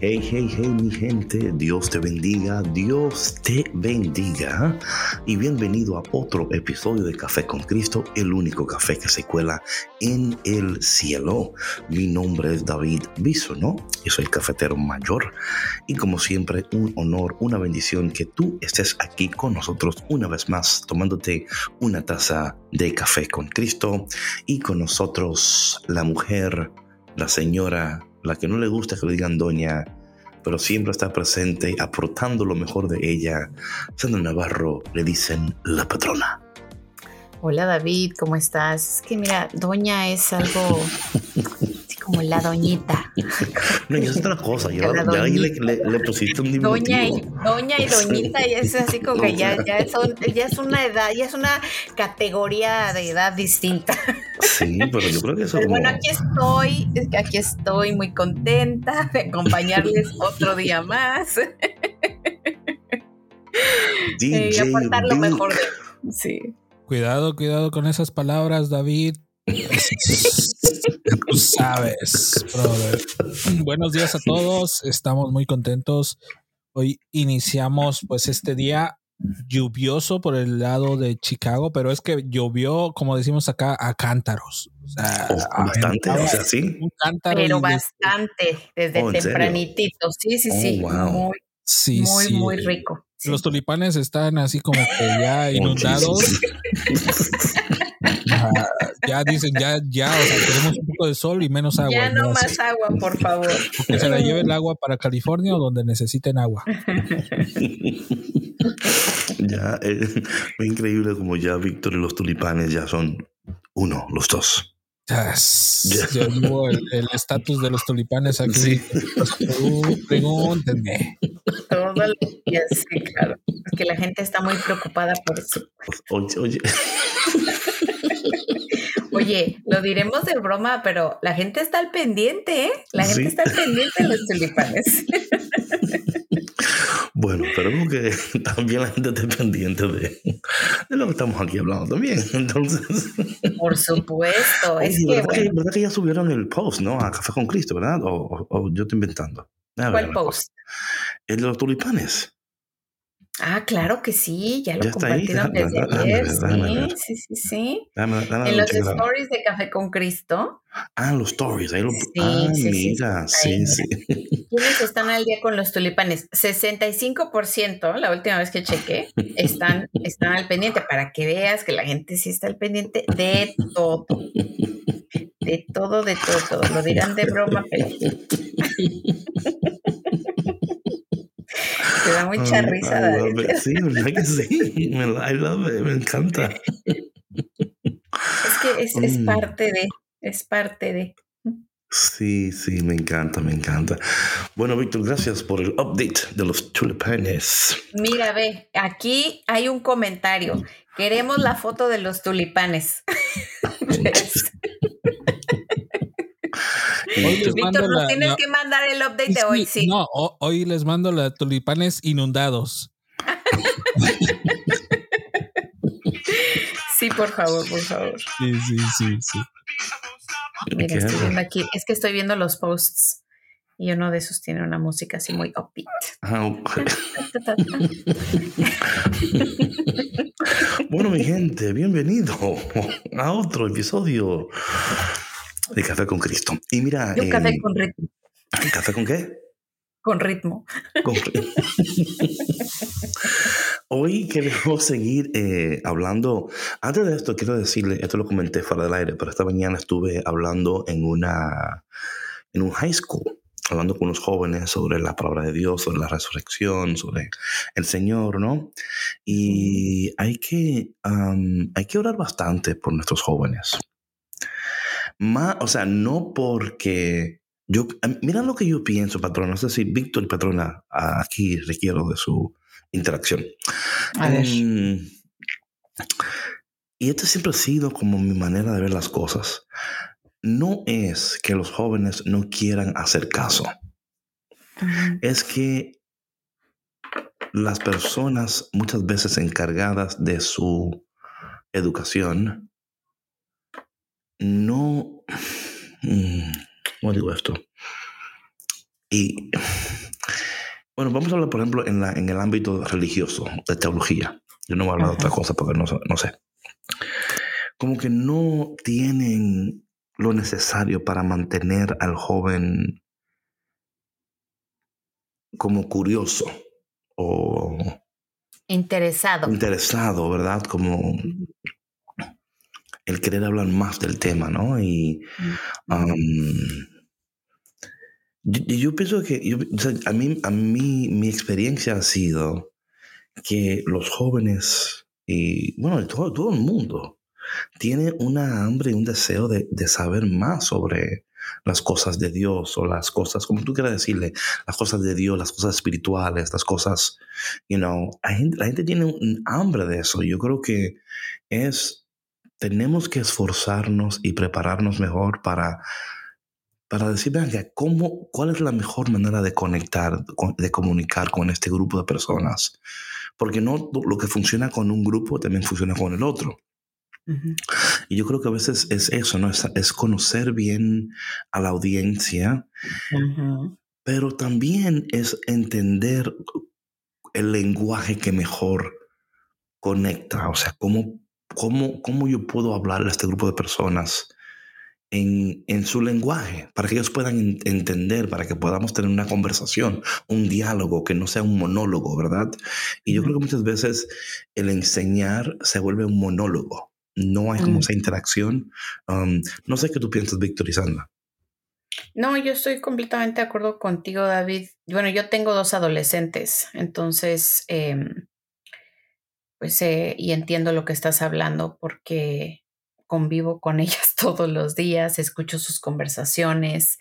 Hey, hey, hey, mi gente, Dios te bendiga, Dios te bendiga. Y bienvenido a otro episodio de Café con Cristo, el único café que se cuela en el cielo. Mi nombre es David ¿no? yo soy el cafetero mayor. Y como siempre, un honor, una bendición que tú estés aquí con nosotros una vez más, tomándote una taza de café con Cristo. Y con nosotros la mujer, la señora la que no le gusta que le digan doña, pero siempre está presente aportando lo mejor de ella. Sandra Navarro le dicen la patrona. Hola David, ¿cómo estás? Es que mira, doña es algo como la doñita. No, es otra cosa. Ya, ahí le, pusiste un diminutivo. Doña y, doña y doñita, y es así como que ya, ya, ya es una edad, ya es una categoría de edad distinta. Sí, pero yo creo que eso. Bueno, aquí estoy, aquí estoy muy contenta de acompañarles otro día más. DJ y aportar lo mejor de. Sí. Cuidado, cuidado con esas palabras, David. Tú sabes, brother. Buenos días a todos. Estamos muy contentos. Hoy iniciamos pues este día lluvioso por el lado de Chicago, pero es que llovió, como decimos acá, a cántaros. O sea, oh, bastante, o sea, sí. Un cántaro pero bastante, desde oh, tempranitito. Sí, sí, sí. Oh, muy, sí, muy, muy rico. Los tulipanes están así como que ya inundados. ya dicen, ya, ya, o sea, tenemos un poco de sol y menos agua. Ya no, más agua, por favor. Que se la lleve el agua para California o donde necesiten agua. ya, es eh, increíble como ya Víctor y los tulipanes ya son uno, los dos. Yes. Yo vivo el estatus de los tulipanes aquí. Sí. pregúntenme. Todo lo sí, claro. Es que la gente está muy preocupada por eso. Oye, oye. Oye, lo diremos de broma, pero la gente está al pendiente, ¿eh? La gente está al pendiente de los tulipanes. Bueno, pero que también la gente está pendiente de, lo que estamos aquí hablando también. Entonces. Por supuesto. es que, ¿verdad, que, ya subieron el post, ¿no? A Café con Cristo, ¿verdad? O, yo estoy inventando. ¿Cuál post? El de los tulipanes. Ah, claro que sí, ya lo compartieron desde ayer. Sí, sí, sí, sí. en los stories de Café con Cristo. Ah, los stories. Ahí lo, ah, sí, mira, sí, sí. ¿Quiénes están al día con los tulipanes? 65%, la última vez que chequé, están, están al pendiente para que veas que la gente sí está al pendiente de todo. De todo, de todo, todo. Lo dirán de broma, pero. Te da mucha risa. Sí, verdad que sí. Me, I love it. me encanta. Es que es, es mm. parte de, es parte de. Sí, sí, me encanta, me encanta. Bueno, Víctor, gracias por el update de los tulipanes. Mira, ve, aquí hay un comentario. Queremos la foto de los tulipanes. Víctor, nos tienes que mandar el update de hoy, sí. No, hoy les mando los tulipanes inundados. sí, por favor, por favor. Sí, sí, sí, sí. Mira, estoy viendo aquí, es que estoy viendo los posts y uno de esos tiene una música así muy upbeat. Ah, bueno, mi gente, bienvenido a otro episodio de Café con Cristo. Y mira. un café con ritmo. ¿Café con qué? Con ritmo. Hoy queremos seguir eh, hablando. Antes de esto, quiero decirle, esto lo comenté fuera del aire, pero esta mañana estuve hablando en una en un high school, hablando con los jóvenes sobre la palabra de Dios, sobre la resurrección, sobre el Señor, ¿no? Y hay que, hay que orar bastante por nuestros jóvenes. Más, o sea, no porque yo, mira lo que yo pienso, patrón. No sé si Víctor patrona aquí requiero de su interacción. Um, y esto siempre ha sido como mi manera de ver las cosas. No es que los jóvenes no quieran hacer caso. Es que las personas muchas veces encargadas de su educación no... Mm, ¿Cómo digo esto? Y bueno, vamos a hablar, por ejemplo, en, la, en el ámbito religioso, de teología. Yo no voy a hablar de otra cosa porque no, no sé. Como que no tienen lo necesario para mantener al joven como curioso o interesado. Interesado, ¿verdad? Como el querer hablar más del tema, ¿no? Y yo, pienso que a, mí, a mí mi experiencia ha sido que los jóvenes y bueno, todo, todo el mundo tiene una hambre y un deseo de, saber más sobre las cosas de Dios o las cosas, como tú quieras decirle, las cosas de Dios, las cosas espirituales, las cosas, you know, la gente, la gente tiene un hambre de eso. Yo creo que es, tenemos que esforzarnos y prepararnos mejor para para decir, vean, ¿cómo, ¿cuál es la mejor manera de conectar, de comunicar con este grupo de personas? Porque no lo que funciona con un grupo también funciona con el otro. Y yo creo que a veces es eso, ¿no? Es, conocer bien a la audiencia, pero también es entender el lenguaje que mejor conecta, o sea, cómo, cómo, cómo yo puedo hablar a este grupo de personas en, su lenguaje, para que ellos puedan entender, para que podamos tener una conversación, un diálogo, que no sea un monólogo, ¿verdad? Y yo creo que muchas veces el enseñar se vuelve un monólogo, no hay como mm. esa interacción. Um, no sé qué tú piensas, Víctor y Sandra. No, yo estoy completamente de acuerdo contigo, David. Bueno, yo tengo dos adolescentes, entonces, em, pues, eh, y entiendo lo que estás hablando porque convivo con ellas todos los días, escucho sus conversaciones,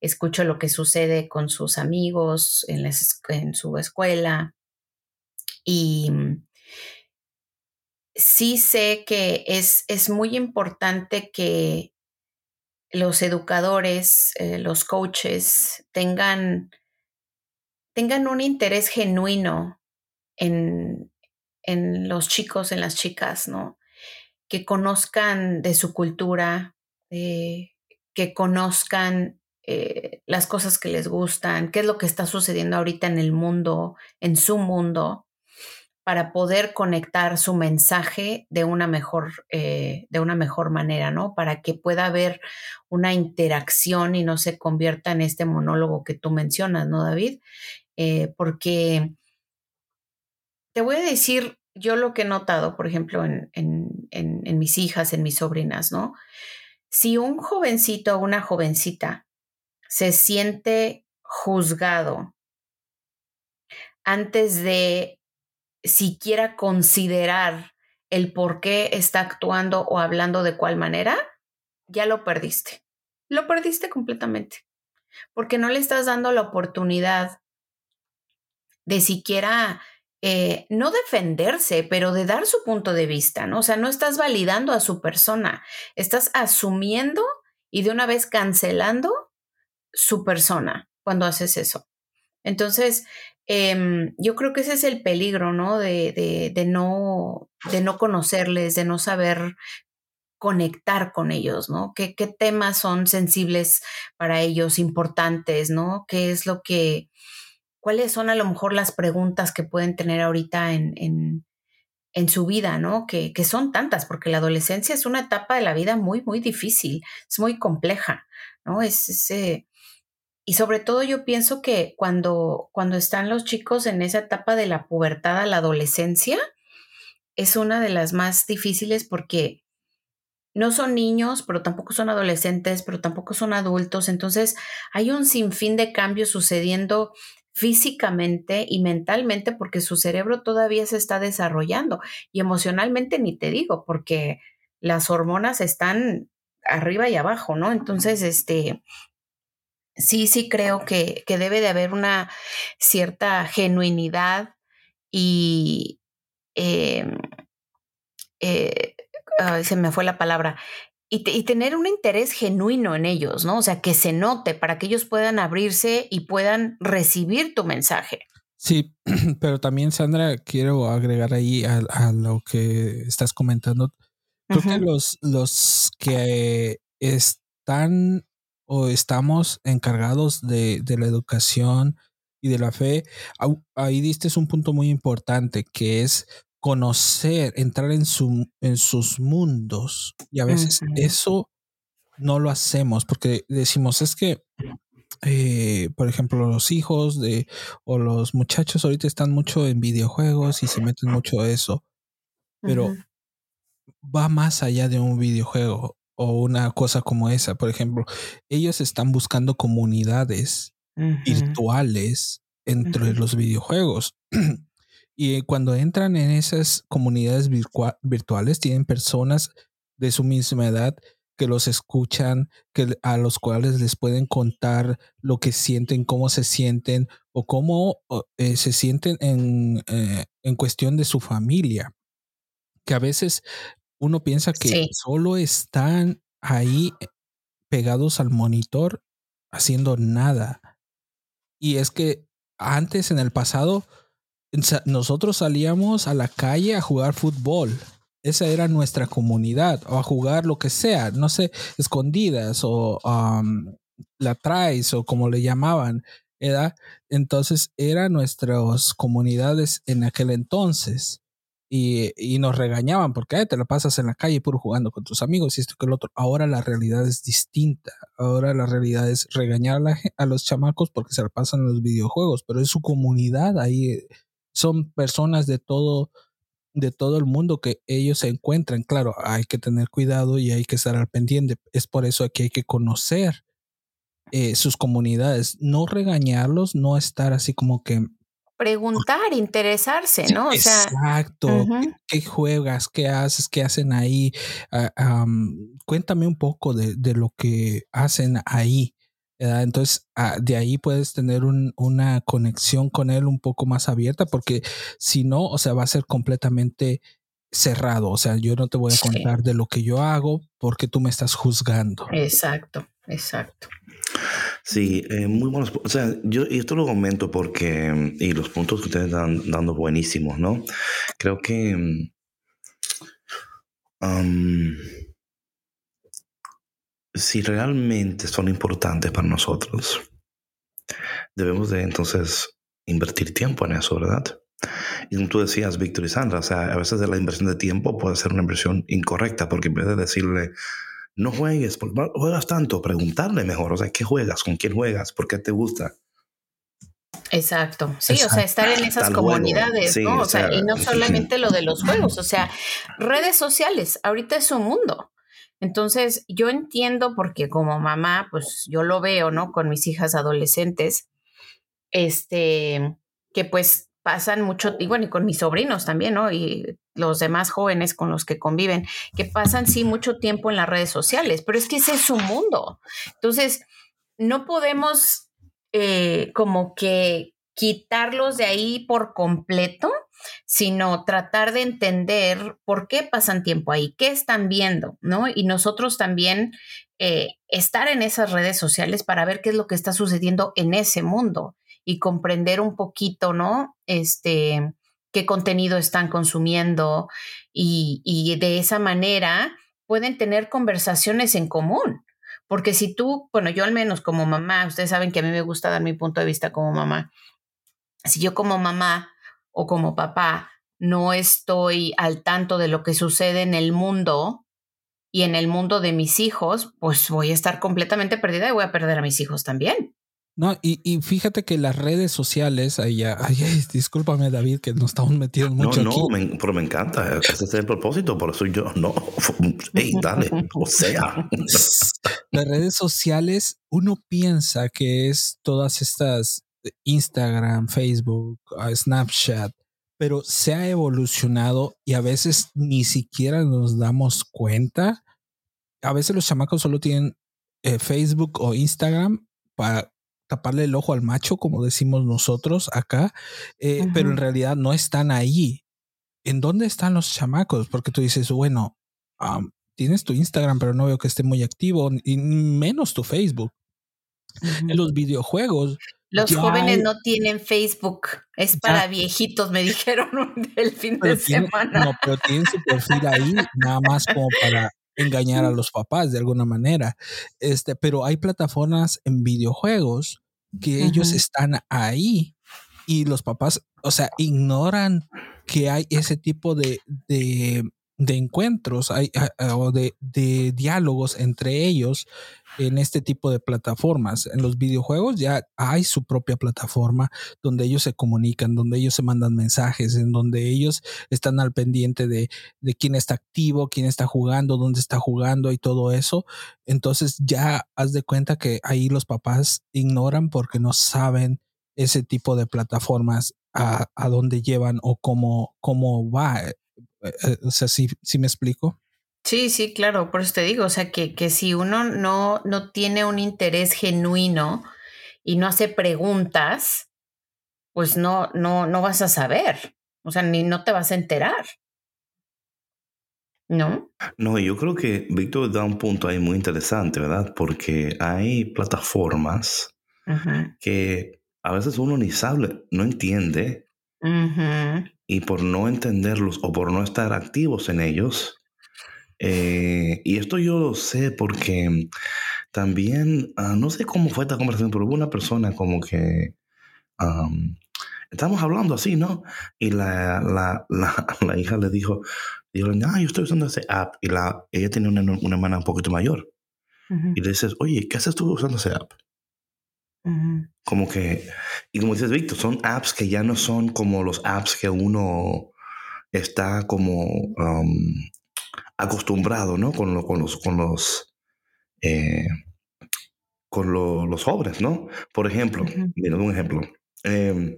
escucho lo que sucede con sus amigos en, en su escuela y mm, sí sé que es, es muy importante que los educadores, eh, los coaches tengan, tengan un interés genuino en, en los chicos, en las chicas, ¿no? que conozcan de su cultura, eh, que conozcan eh, las cosas que les gustan, qué es lo que está sucediendo ahorita en el mundo, en su mundo, para poder conectar su mensaje de una mejor, eh, de una mejor manera, ¿no? Para que pueda haber una interacción y no se convierta en este monólogo que tú mencionas, ¿no, David? porque te voy a decir yo lo que he notado, por ejemplo, en, mis hijas, en mis sobrinas, ¿no? Si un jovencito o una jovencita se siente juzgado antes de siquiera considerar el por qué está actuando o hablando de cuál manera, ya lo perdiste. Lo perdiste completamente. Porque no le estás dando la oportunidad de siquiera eh, no defenderse, pero de dar su punto de vista, ¿no? O sea, no estás validando a su persona, estás asumiendo y de una vez cancelando su persona cuando haces eso. Entonces, em, yo creo que ese es el peligro, ¿no? De, de, no, de no conocerles, de no saber conectar con ellos, ¿no? ¿Qué, ¿Qué temas son sensibles para ellos, importantes, ¿no? ¿Qué es lo que cuáles son a lo mejor las preguntas que pueden tener ahorita en, en, su vida, ¿no? Que, que, son tantas, porque la adolescencia es una etapa de la vida muy, muy difícil, es muy compleja, ¿no? Es, eh, y sobre todo yo pienso que cuando, cuando están los chicos en esa etapa de la pubertad a la adolescencia, es una de las más difíciles porque no son niños, pero tampoco son adolescentes, pero tampoco son adultos. Entonces hay un sinfín de cambios sucediendo físicamente y mentalmente porque su cerebro todavía se está desarrollando y emocionalmente ni te digo porque las hormonas están arriba y abajo, ¿no? Entonces, este, sí, sí creo que, que debe de haber una cierta genuinidad y em, eh, se me fue la palabra, y, y, tener un interés genuino en ellos, ¿no? O sea, que se note para que ellos puedan abrirse y puedan recibir tu mensaje. Sí, pero también, Sandra, quiero agregar ahí a, a lo que estás comentando. Creo que los, los que están o estamos encargados de, de la educación y de la fe, ahí diste un punto muy importante, que es conocer, entrar en, su, en sus mundos. Y a veces eso no lo hacemos porque decimos, es que, eh, por ejemplo, los hijos de o los muchachos ahorita están mucho en videojuegos y se meten mucho a eso. Pero va más allá de un videojuego o una cosa como esa. Por ejemplo, ellos están buscando comunidades virtuales entre los videojuegos. Y cuando entran en esas comunidades virtuales, tienen personas de su misma edad que los escuchan, que a los cuales les pueden contar lo que sienten, cómo se sienten o cómo eh, se sienten en, eh, en, cuestión de su familia. Que a veces uno piensa que solo están ahí pegados al monitor haciendo nada. Y es que antes en el pasado nosotros salíamos a la calle a jugar fútbol. Esa era nuestra comunidad, o a jugar lo que sea, no sé, escondidas o la traes o como le llamaban. Entonces eran nuestras comunidades en aquel entonces. Y, y, nos regañaban porque te la pasas en la calle puro jugando con tus amigos y esto que el otro. Ahora la realidad es distinta. Ahora la realidad es regañar a, la, los chamacos porque se la pasan en los videojuegos, pero es su comunidad ahí son personas de todo, de todo el mundo que ellos se encuentran. Claro, hay que tener cuidado y hay que estar al pendiente. Es por eso que hay que conocer eh, sus comunidades, no regañarlos, no estar así como que preguntar, interesarse, ¿no? O sea, exacto. ¿Qué, juegas? ¿Qué haces? ¿Qué hacen ahí? Ah, cuéntame un poco de, de, lo que hacen ahí. Entonces, ah, de ahí puedes tener una conexión con él un poco más abierta, porque si no, o sea, va a ser completamente cerrado. O sea, yo no te voy a contar de lo que yo hago porque tú me estás juzgando. Exacto, exacto. Sí, eh, muy buenos. O sea, yo y esto lo comento porque, y los puntos que ustedes están dando buenísimos, ¿no? Creo que. Um, si realmente son importantes para nosotros, debemos de entonces invertir tiempo en eso, ¿verdad? Y como tú decías, Víctor y Sandra, o sea, a veces la inversión de tiempo puede ser una inversión incorrecta, porque en vez de decirle, no juegues, juegas tanto, preguntarle mejor, o sea, ¿qué juegas? ¿Con quién juegas? ¿Por qué te gusta? Exacto, sí, o sea, estar en esas comunidades, ¿no? O, sea, y no solamente lo de los juegos, o sea, redes sociales, ahorita es un mundo. Entonces, yo entiendo porque como mamá, pues yo lo veo, ¿no? Con mis hijas adolescentes, este, que pues pasan mucho, y bueno, y con mis sobrinos también, ¿no? Y los demás jóvenes con los que conviven, que pasan sí mucho tiempo en las redes sociales, pero es que ese es su mundo. Entonces, no podemos eh, como que quitarlos de ahí por completo, sino tratar de entender por qué pasan tiempo ahí, qué están viendo, ¿no? Y nosotros también eh, estar en esas redes sociales para ver qué es lo que está sucediendo en ese mundo y comprender un poquito, ¿no? Este, qué contenido están consumiendo y, y de esa manera pueden tener conversaciones en común. Porque si tú, bueno, yo al menos como mamá, ustedes saben que a mí me gusta dar mi punto de vista como mamá, si yo como mamá o como papá no estoy al tanto de lo que sucede en el mundo y en el mundo de mis hijos, pues voy a estar completamente perdida y voy a perder a mis hijos también. No, y, y, fíjate que las redes sociales, ahí ya, ay, discúlpame David, que nos estamos metiendo mucho no, aquí. No, me, pero me encanta, ese es el propósito, por eso yo, no, hey, dale, o sea. Las redes sociales, uno piensa que es todas estas Instagram, Facebook, ah, Snapchat, pero se ha evolucionado y a veces ni siquiera nos damos cuenta. A veces los chamacos solo tienen eh, Facebook o Instagram para taparle el ojo al macho, como decimos nosotros acá, eh, pero en realidad no están ahí. ¿En dónde están los chamacos? Porque tú dices, bueno, tienes tu Instagram, pero no veo que esté muy activo, y menos tu Facebook. En los videojuegos. Los jóvenes no tienen Facebook, es para viejitos, me dijeron el fin de semana. No, pero tienen su perfil ahí, nada más como para engañar a los papás de alguna manera. Este, pero hay plataformas en videojuegos que ellos están ahí y los papás, o sea, ignoran que hay ese tipo de, de, de encuentros hay, o de, de, diálogos entre ellos en este tipo de plataformas. En los videojuegos ya hay su propia plataforma donde ellos se comunican, donde ellos se mandan mensajes, en donde ellos están al pendiente de, de quién está activo, quién está jugando, dónde está jugando y todo eso. Entonces ya haz de cuenta que ahí los papás ignoran porque no saben ese tipo de plataformas a, a dónde llevan o cómo, cómo va. O sea, si me explico? Sí, sí, claro, por eso te digo, o sea, que, que si uno no, no tiene un interés genuino y no hace preguntas, pues no, no, no vas a saber, o sea, ni no te vas a enterar. ¿No? No, yo creo que Víctor da un punto ahí muy interesante, ¿verdad? Porque hay plataformas que a veces uno ni sabe, no entiende, y por no entenderlos o por no estar activos en ellos, eh, y esto yo lo sé porque también, ah, no sé cómo fue esta conversación, pero hubo una persona como que... estamos hablando así, ¿no? Y la, la, la, la hija le dijo, dijo, ah, yo estoy usando ese app. Y la, ella tiene una, una hermana un poquito mayor. Y le dices, oye, ¿qué haces tú usando ese app? Como que, y como dices, Víctor, son apps que ya no son como los apps que uno está como acostumbrado, ¿no? Con, con los, con los, eh, con los jóvenes, ¿no? Por ejemplo, mira, un ejemplo. Em,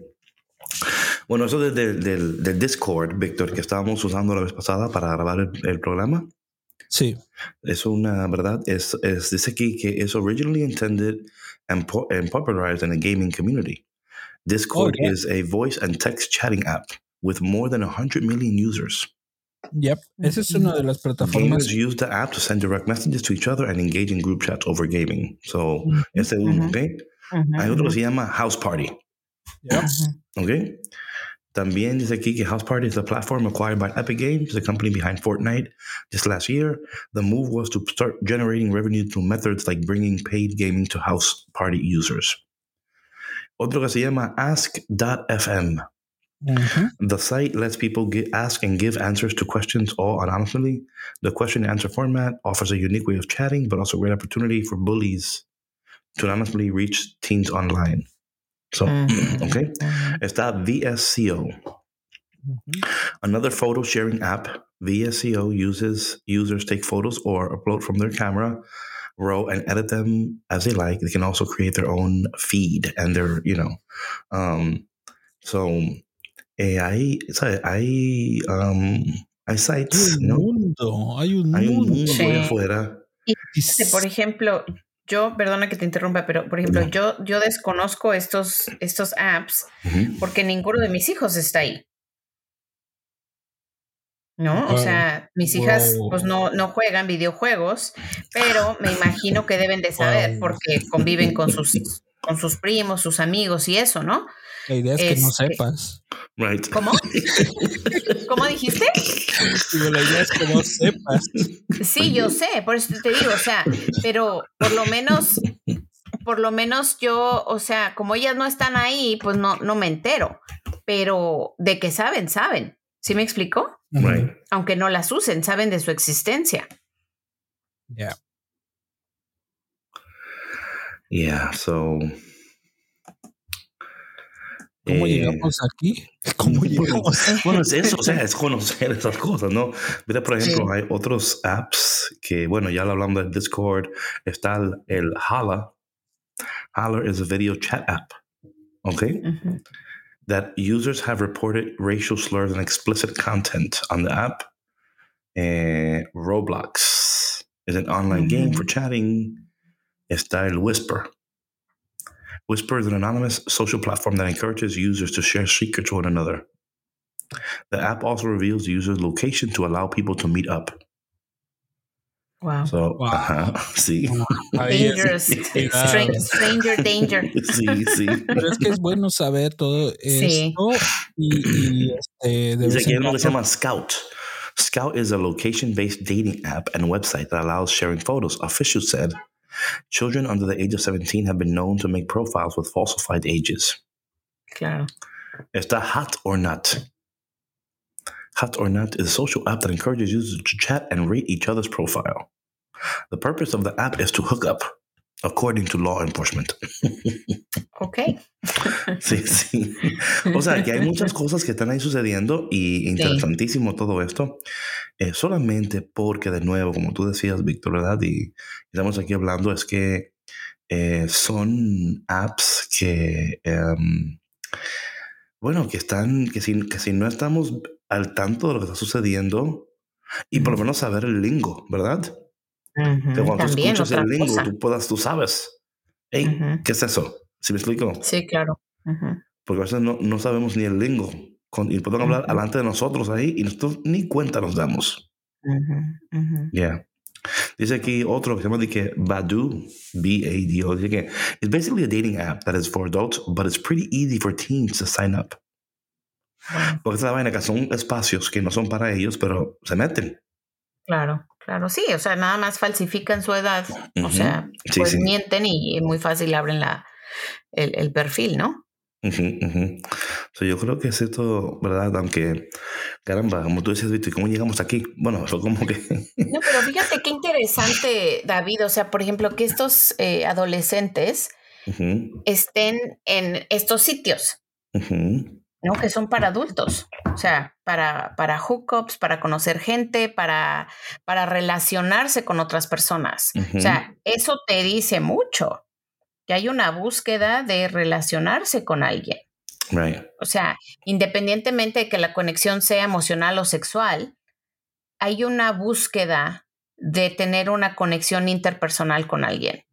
bueno, eso del, del, Discord, Víctor, que estábamos usando la vez pasada para grabar el, programa. Sí. Es una verdad, es, es, dice aquí que es originally intended and, and popularized in the gaming community. Discord oh, is a voice and text chatting app with more than 100 million users. Yep, mm-hmm. esa es una de las plataformas. Gamers use the app to send direct messages to each other and engage in group chats over gaming. So, mm-hmm. ese es uno, mm-hmm. ¿ok? Hay otro que se llama House Party. Yep. ¿Ok? También dice aquí que House Party is a platform acquired by Epic Games, the company behind Fortnite. Just last year, the move was to start generating revenue through methods like bringing paid gaming to House Party users. Otro que se llama Ask.fm. Mm-hmm. The site lets people get, ask and give answers to questions all anonymously. The question and answer format offers a unique way of chatting, but also a great opportunity for bullies to anonymously reach teens online. So, mm-hmm. okay. Mm-hmm. Está VSCO. Mm-hmm. Another photo sharing app. VSCO uses users take photos or upload from their camera roll and edit them as they like. They can also create their own feed and their, you know, um, so eh, hay, ¿sabes? Hay, um, hay sites, hay un ¿no? Mundo, hay un hay mundo. un mundo sí. afuera. Y, por ejemplo, yo, perdona que te interrumpa, pero por ejemplo, no. yo, yo desconozco estos, estos apps uh -huh. porque ninguno de mis hijos está ahí. ¿No? Wow. O sea, mis hijas wow. pues no, no juegan videojuegos, pero me imagino que deben de saber wow. porque conviven con sus, con sus primos, sus amigos y eso, ¿no? La idea es que este, no sepas. Right. ¿Cómo? ¿Cómo dijiste? Digo, la idea es que no sepas. Sí, yo sé, por eso te digo, o sea, pero por lo menos, por lo menos yo, o sea, como ellas no están ahí, pues no, no me entero. Pero de que saben, saben. ¿Sí me explico? Right. Aunque no las usen, saben de su existencia. Yeah. Yeah, so ¿Cómo Eh, llegamos aquí? ¿Cómo llegamos? Bueno, es eso, o sea, es conocer esas cosas, ¿no? Mira, por ejemplo, hay otros apps que, bueno, ya lo hablamos de Discord, está el, el Hala. Hala is a video chat app, okay? Ujú. That users have reported racial slurs and explicit content on the app. Eh, Roblox is an online game for chatting. Está el Whisper. Whisper is an anonymous social platform that encourages users to share secrets with one another. The app also reveals the user's location to allow people to meet up. Wow. So, Wow. Uh-huh. ajá, sí. Ahí es- Dangerous. cuidado. Stran- stranger danger. Sí, sí. Pero es que es bueno saber todo Sí. esto y, y, este, de Dice vez que hay en que se llama Scout. Scout is a location based dating app and website that allows sharing photos. Officials said children under the age of 17 have been known to make profiles with falsified ages. Claro. Está Hot or Not. Hot or Not is a social app that encourages users to chat and rate each other's profile. The purpose of the app is to hook up, according to law enforcement. Ok. Sí, sí. O sea, que hay muchas cosas que están ahí sucediendo y interesantísimo todo esto. eh, solamente porque, de nuevo, como tú decías, Víctor, ¿verdad? Y estamos aquí hablando, es que eh, son apps que, em, bueno, que están, que si, que si no estamos al tanto de lo que está sucediendo, y por lo menos saber el lingo, ¿verdad? Que cuando tú También escuchas otra el lingo, cosa. tú puedas, tú sabes. Hey, Ujú. ¿qué es eso? ¿Sí me explico? Sí, claro. Ujú. porque a veces no, no sabemos ni el lingo con- y pueden hablar delante de nosotros ahí y nosotros ni cuenta nos damos. Yeah. Dice aquí otro que se llama de que Badu, B-A-D-O, dice que it's basically a dating app that is for adults, but it's pretty easy for teens to sign up. Porque es la vaina que son espacios que no son para ellos, pero se meten. claro, claro. Sí, o sea, nada más falsifican su edad. O sea, Sí, pues sí. mienten y muy fácil abren la, el, el perfil, ¿no? Ujú. So, yo creo que es esto, ¿verdad? Aunque, caramba, como tú decías, Víctor, ¿cómo llegamos aquí? Bueno, fue como que... No, pero fíjate qué interesante, David. O sea, por ejemplo, que estos eh, adolescentes estén en estos sitios, ¿no? Que son para adultos. O sea, para, para hookups, para conocer gente, para, para relacionarse con otras personas. O sea, eso te dice mucho, que hay una búsqueda de relacionarse con alguien. Right. O sea, independientemente de que la conexión sea emocional o sexual, hay una búsqueda de tener una conexión interpersonal con alguien.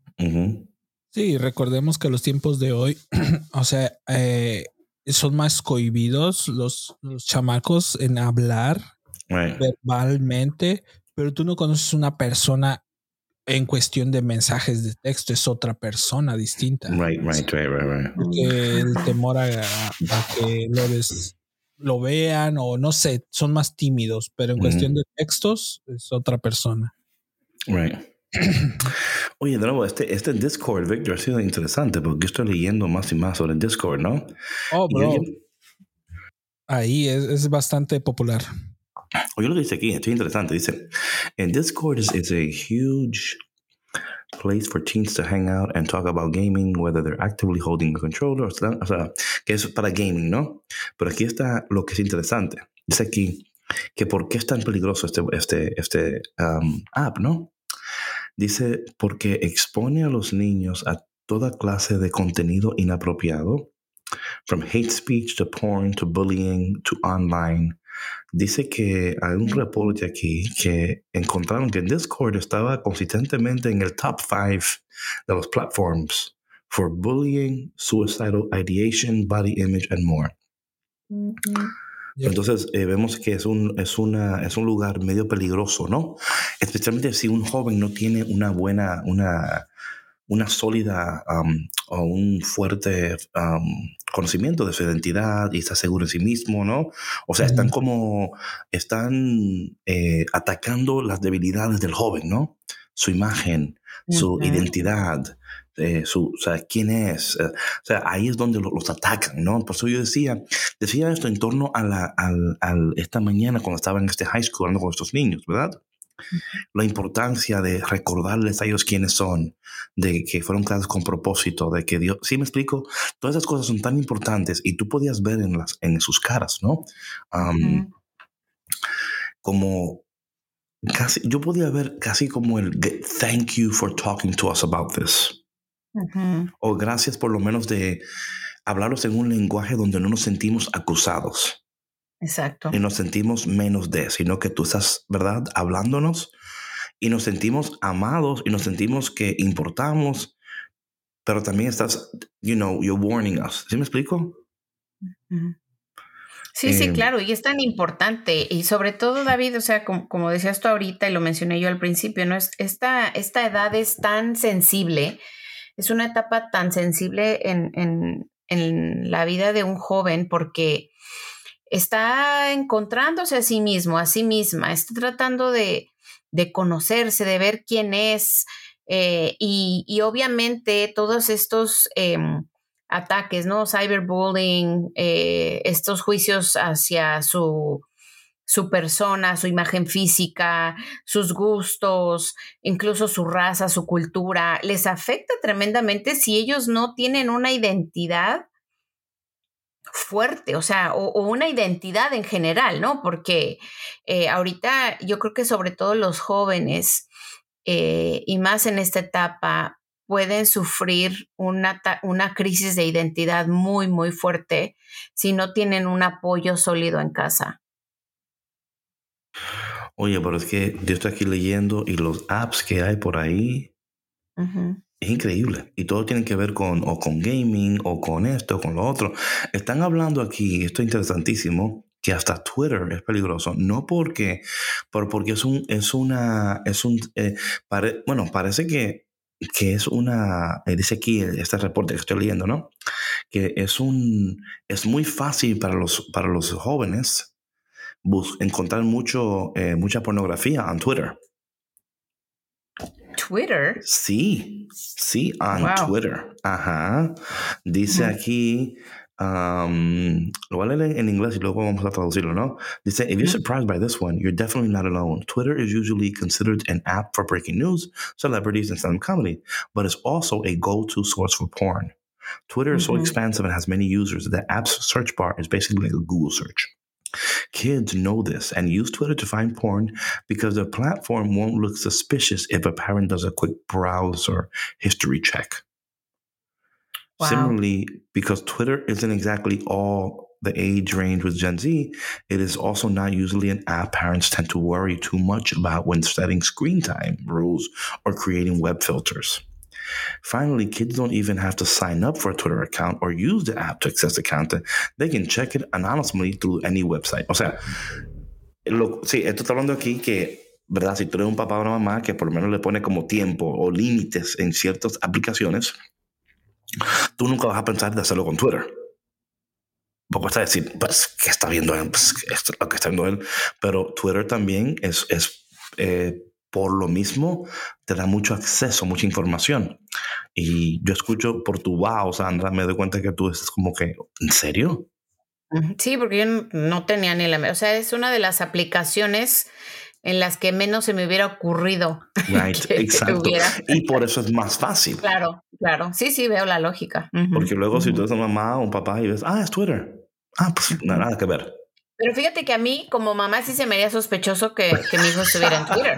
Sí, recordemos que los tiempos de hoy, o sea, eh, son más cohibidos los, los chamacos en hablar Right. verbalmente, pero tú no conoces una persona en cuestión de mensajes de texto, es otra persona distinta. Right, right, right, right, right. Porque el temor a, a que lo, des- lo vean o no sé, son más tímidos, pero en Ujú. cuestión de textos es otra persona. Right. Oye, de nuevo, este, este Discord, Victor, ha sido interesante porque estoy leyendo más y más sobre Discord, ¿no? Oh, bro, ahí es, es bastante popular. oye lo que dice aquí, esto es interesante. Dice, en Discord is, is a huge place for teens to hang out and talk about gaming, whether they're actively holding a controller, o sea, o sea, que es para gaming, ¿no? Pero aquí está lo que es interesante. Dice aquí que por qué es tan peligroso este, este, este um, app, ¿no? Dice, porque expone a los niños a toda clase de contenido inapropiado, from hate speech to porn to bullying to online. Dice que hay un reporte aquí que encontraron que Discord estaba consistentemente en el top 5 de los platforms for bullying, suicidal ideation, body image and more. Entonces eh, vemos que es un, es, una, es un lugar medio peligroso, ¿no? Especialmente si un joven no tiene una buena, una, una sólida um, o un fuerte um, conocimiento de su identidad y está seguro en sí mismo, ¿no? O sea, están como, están eh, atacando las debilidades del joven, ¿no? Su imagen, su identidad, eh, su, o sea, quién es. eh, o sea, ahí es donde lo- los atacan, ¿no? Por eso yo decía, decía esto en torno a la, al, al- esta mañana cuando estaba en este high school hablando con estos niños, ¿verdad? la importancia de recordarles a ellos quiénes son, de que fueron creados con propósito, de que Dios, ¿sí me explico? Todas esas cosas son tan importantes y tú podías ver en, las, en sus caras, ¿no? Como casi, yo podía ver casi como el thank you for talking to us about this. O gracias por lo menos de hablarlos en un lenguaje donde no nos sentimos acusados. Exacto. Y nos sentimos menos de, sino que tú estás, ¿verdad? Hablándonos y nos sentimos amados y nos sentimos que importamos, pero también estás, you know, you're warning us. ¿Sí me explico? Sí, sí, em, claro, y es tan importante. Y sobre todo, David, o sea, como, como decías tú ahorita y lo mencioné yo al principio, ¿no? Es, esta, esta edad es tan sensible, es una etapa tan sensible en, en, en la vida de un joven porque está encontrándose a sí mismo, a sí misma, está tratando de, conocerse, de ver quién es. Eh, y, obviamente todos estos em, ataques, ¿no? Cyberbullying, eh, estos juicios hacia su, su persona, su imagen física, sus gustos, incluso su raza, su cultura, les afecta tremendamente si ellos no tienen una identidad fuerte, o sea, o, una identidad en general, ¿no? Porque eh, ahorita yo creo que sobre todo los jóvenes, eh, y más en esta etapa, pueden sufrir una, una crisis de identidad muy, muy fuerte si no tienen un apoyo sólido en casa. Oye, pero es que yo estoy aquí leyendo y los apps que hay por ahí, es increíble. Y todo tiene que ver con, o con gaming, o con esto, o con lo otro. Están hablando aquí, esto es interesantísimo, que hasta Twitter es peligroso. No porque, pero porque es un, es una, es un, eh, bueno, parece que, que es una, eh, dice aquí este reporte que estoy leyendo, ¿no? Que es un, es muy fácil para los, para los jóvenes encontrar mucho, eh, mucha pornografía en Twitter. Twitter. Sí, sí, on Twitter. Ajá. Dice aquí, um, lo voy a leer en inglés y luego vamos a traducirlo, ¿no? Dice, if you're surprised by this one, you're definitely not alone. Twitter is usually considered an app for breaking news, celebrities, and stand-up comedy, but it's also a go-to source for porn. Twitter is so expansive and has many users that the app's search bar is basically like a Google search. Kids know this and use Twitter to find porn because the platform won't look suspicious if a parent does a quick browse or history check. Wow. Similarly, because Twitter isn't exactly all the age range with Gen Z, it is also not usually an app parents tend to worry too much about when setting screen time rules or creating web filters. Finally, kids don't even have to sign up for a Twitter account or use the app to access the content. They can check it anonymously through any website. O sea, lo, sí, esto está hablando aquí que, ¿verdad? Si tú eres un papá o una mamá que por lo menos le pone como tiempo o límites en ciertas aplicaciones, tú nunca vas a pensar de hacerlo con Twitter. Porque está decir, pues, ¿qué está viendo él? Pues, esto es lo que está viendo él. Pero Twitter también es, es eh, por lo mismo te da mucho acceso, mucha información. Y yo escucho por tu wow, Sandra, me doy cuenta que tú es como que, ¿en serio? Sí, porque yo no tenía ni la... O sea, es una de las aplicaciones en las que menos se me hubiera ocurrido. Right, exacto. y por eso es más fácil. Claro, claro. Sí, sí, veo la lógica. Porque luego si tú eres una mamá o un papá y ves, ah, es Twitter. Ah, pues nada que ver. Pero fíjate que a mí, como mamá, sí se me haría sospechoso que, mi hijo estuviera en Twitter.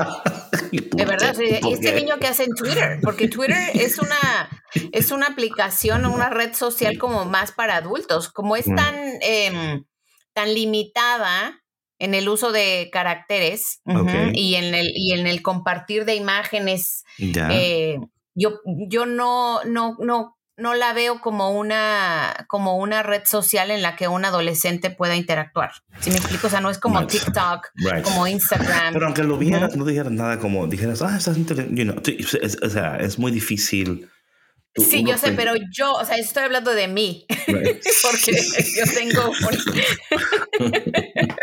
De verdad, ¿y este niño que hace en Twitter? Porque Twitter es una, es una aplicación, una red social como más para adultos. Como es mm. tan, em, tan limitada en el uso de caracteres y, en el, y en el compartir de imágenes, eh, yo, yo no, no, no no la veo como una, como una red social en la que un adolescente pueda interactuar. Si me explico, o sea, no es como TikTok, como Instagram. Pero aunque lo vieras, no dijeras nada como dijeras, ah, estás you know, o sea, es muy difícil. Sí, yo sé, pero yo, o sea, estoy hablando de mí, porque yo tengo...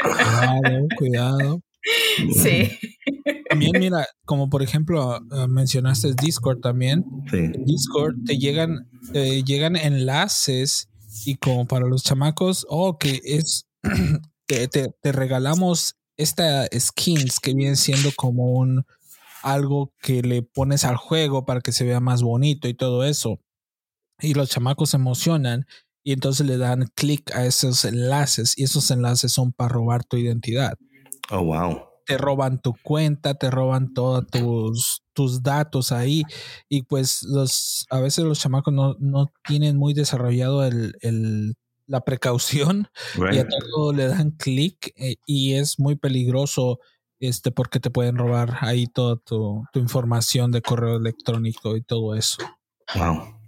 cuidado, cuidado. Sí. También mira, como por ejemplo ah, mencionaste Discord también. Discord te llegan, llegan enlaces y como para los chamacos, oh, que es, te, te, regalamos esta skins que viene siendo como un algo que le pones al juego para que se vea más bonito y todo eso. Y los chamacos se emocionan y entonces le dan clic a esos enlaces y esos enlaces son para robar tu identidad. Oh, wow. Te roban tu cuenta, te roban todos tus, tus datos ahí y pues los a veces los chamacos no, no tienen muy desarrollado el, el la precaución y a todo le dan clic eh, y es muy peligroso este porque te pueden robar ahí toda tu, tu, información de correo electrónico y todo eso. Wow.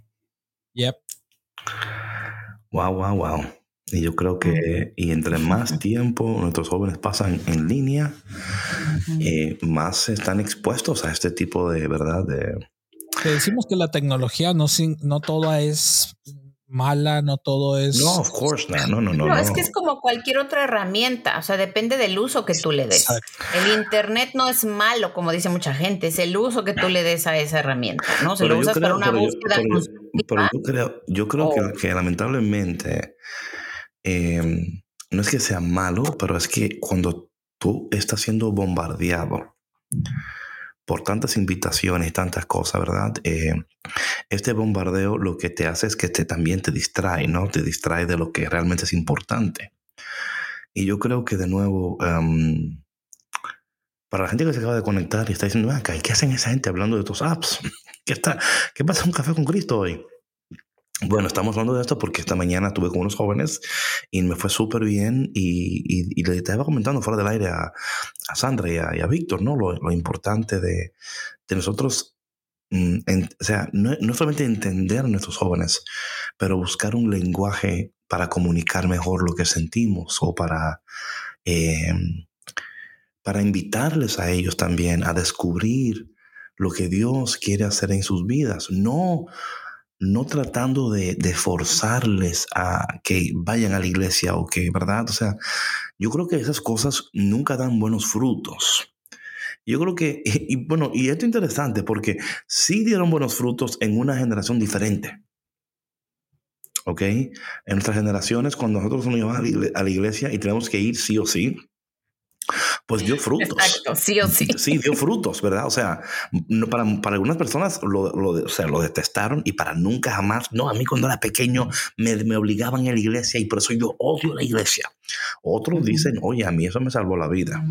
Yep. Wow, wow, wow. Y yo creo que, y entre más tiempo nuestros jóvenes pasan en línea, eh, más están expuestos a este tipo de, ¿verdad? De... decimos que la tecnología no, no toda es mala, no todo es. No, of course, no, no, no, no. No, es que es como cualquier otra herramienta, o sea, depende del uso que tú le des. El internet no es malo, como dice mucha gente, es el uso que tú le des a esa herramienta, ¿no? Se lo usas creo, para una búsqueda. Yo, pero, pero yo creo, yo creo que, que, lamentablemente eh, no es que sea malo, pero es que cuando tú estás siendo bombardeado por tantas invitaciones y tantas cosas, ¿verdad? Eh, este bombardeo lo que te hace es que te, también te distrae, ¿no? Te distrae de lo que realmente es importante. Y yo creo que de nuevo, um, para la gente que se acaba de conectar y está diciendo, ¿qué hacen esa gente hablando de tus apps? ¿Qué, está, ¿Qué pasa un café con Cristo hoy? Bueno, estamos hablando de esto porque esta mañana estuve con unos jóvenes y me fue súper bien y, le estaba comentando fuera del aire a, a Sandra y a, Víctor, ¿no? Lo, importante de, nosotros, mm, o sea, no, no, solamente entender a nuestros jóvenes, pero buscar un lenguaje para comunicar mejor lo que sentimos o para, eh, para invitarles a ellos también a descubrir lo que Dios quiere hacer en sus vidas. No no tratando de, forzarles a que vayan a la iglesia o que, ¿verdad? O sea, yo creo que esas cosas nunca dan buenos frutos. Yo creo que, y, y bueno, y esto es interesante porque sí dieron buenos frutos en una generación diferente. ¿Ok? En nuestras generaciones, cuando nosotros nos llevamos a la iglesia y tenemos que ir sí o sí, pues dio frutos. Exacto, sí o sí. Sí, dio frutos, ¿verdad? O sea, no, para, para, algunas personas lo, lo, o sea, lo detestaron y para nunca jamás, no, a mí cuando era pequeño me, me obligaban a la iglesia y por eso yo odio la iglesia. Otros dicen, oye, a mí eso me salvó la vida.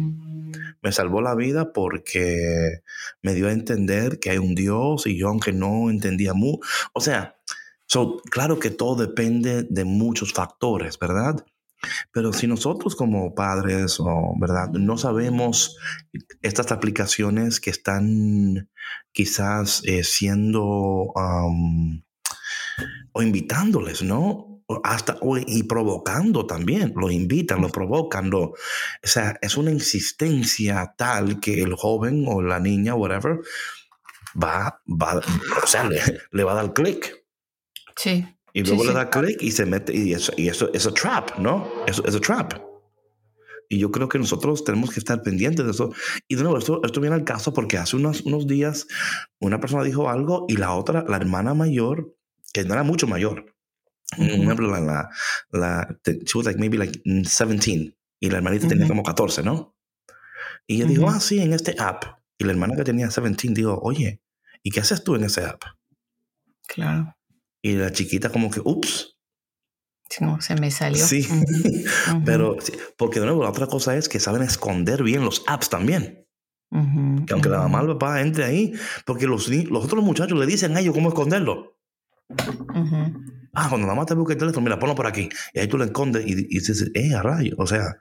Me salvó la vida porque me dio a entender que hay un Dios y yo aunque no entendía mucho, o sea, so, claro que todo depende de muchos factores, ¿verdad? Pero si nosotros como padres, ¿verdad? No sabemos estas aplicaciones que están quizás eh, siendo um, o invitándoles, ¿no? Hasta y provocando también, lo invitan, lo provocan, o sea, es una insistencia tal que el joven o la niña, whatever, va, va o sea, le, le va a dar clic. Sí. Y luego sí, le da sí. clic y se mete, y eso, y eso es a trap, ¿no? Eso es a trap. Y yo creo que nosotros tenemos que estar pendientes de eso. Y de nuevo, esto, esto viene al caso porque hace unos, unos días una persona dijo algo y la otra, la hermana mayor, que no era mucho mayor, uh -huh. por ejemplo, la, la, la, she was like maybe like 17 y la hermanita uh -huh. tenía como 14, ¿no? Y ella uh -huh. dijo, ah, sí, en este app. Y la hermana que tenía 17 dijo, oye, ¿y qué haces tú en ese app? Claro. Y la chiquita como que, ups. No, se me salió. Sí, uh -huh. pero porque de nuevo la otra cosa es que saben esconder bien los apps también. Uh -huh. Que aunque la mamá o el papá entre ahí, porque los, los otros muchachos le dicen a ellos cómo esconderlo. Ah, cuando la mamá te busca el teléfono, mira, ponlo por aquí. Y ahí tú lo escondes y, y dices, eh, a rayo. O sea,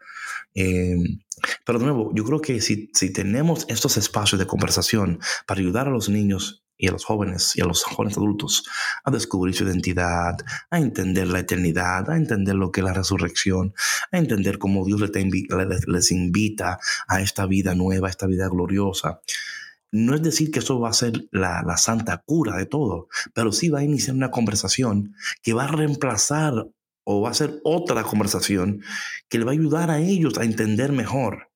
eh, pero de nuevo, yo creo que si, si tenemos estos espacios de conversación para ayudar a los niños y a los jóvenes y a los jóvenes adultos a descubrir su identidad, a entender la eternidad, a entender lo que es la resurrección, a entender cómo Dios les, les invita a esta vida nueva, a esta vida gloriosa. No es decir que eso va a ser la, la, santa cura de todo, pero sí va a iniciar una conversación que va a reemplazar o va a ser otra conversación que le va a ayudar a ellos a entender mejor.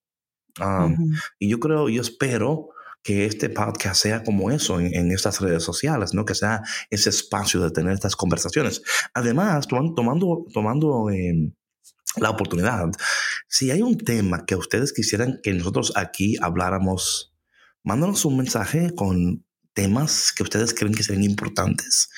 Um, uh -huh. Y yo creo, yo espero que este podcast sea como eso en, estas redes sociales, ¿no? Que sea ese espacio de tener estas conversaciones. Además, tomando, tomando, eh, la oportunidad, si hay un tema que ustedes quisieran que nosotros aquí habláramos, mándanos un mensaje con temas que ustedes creen que serían importantes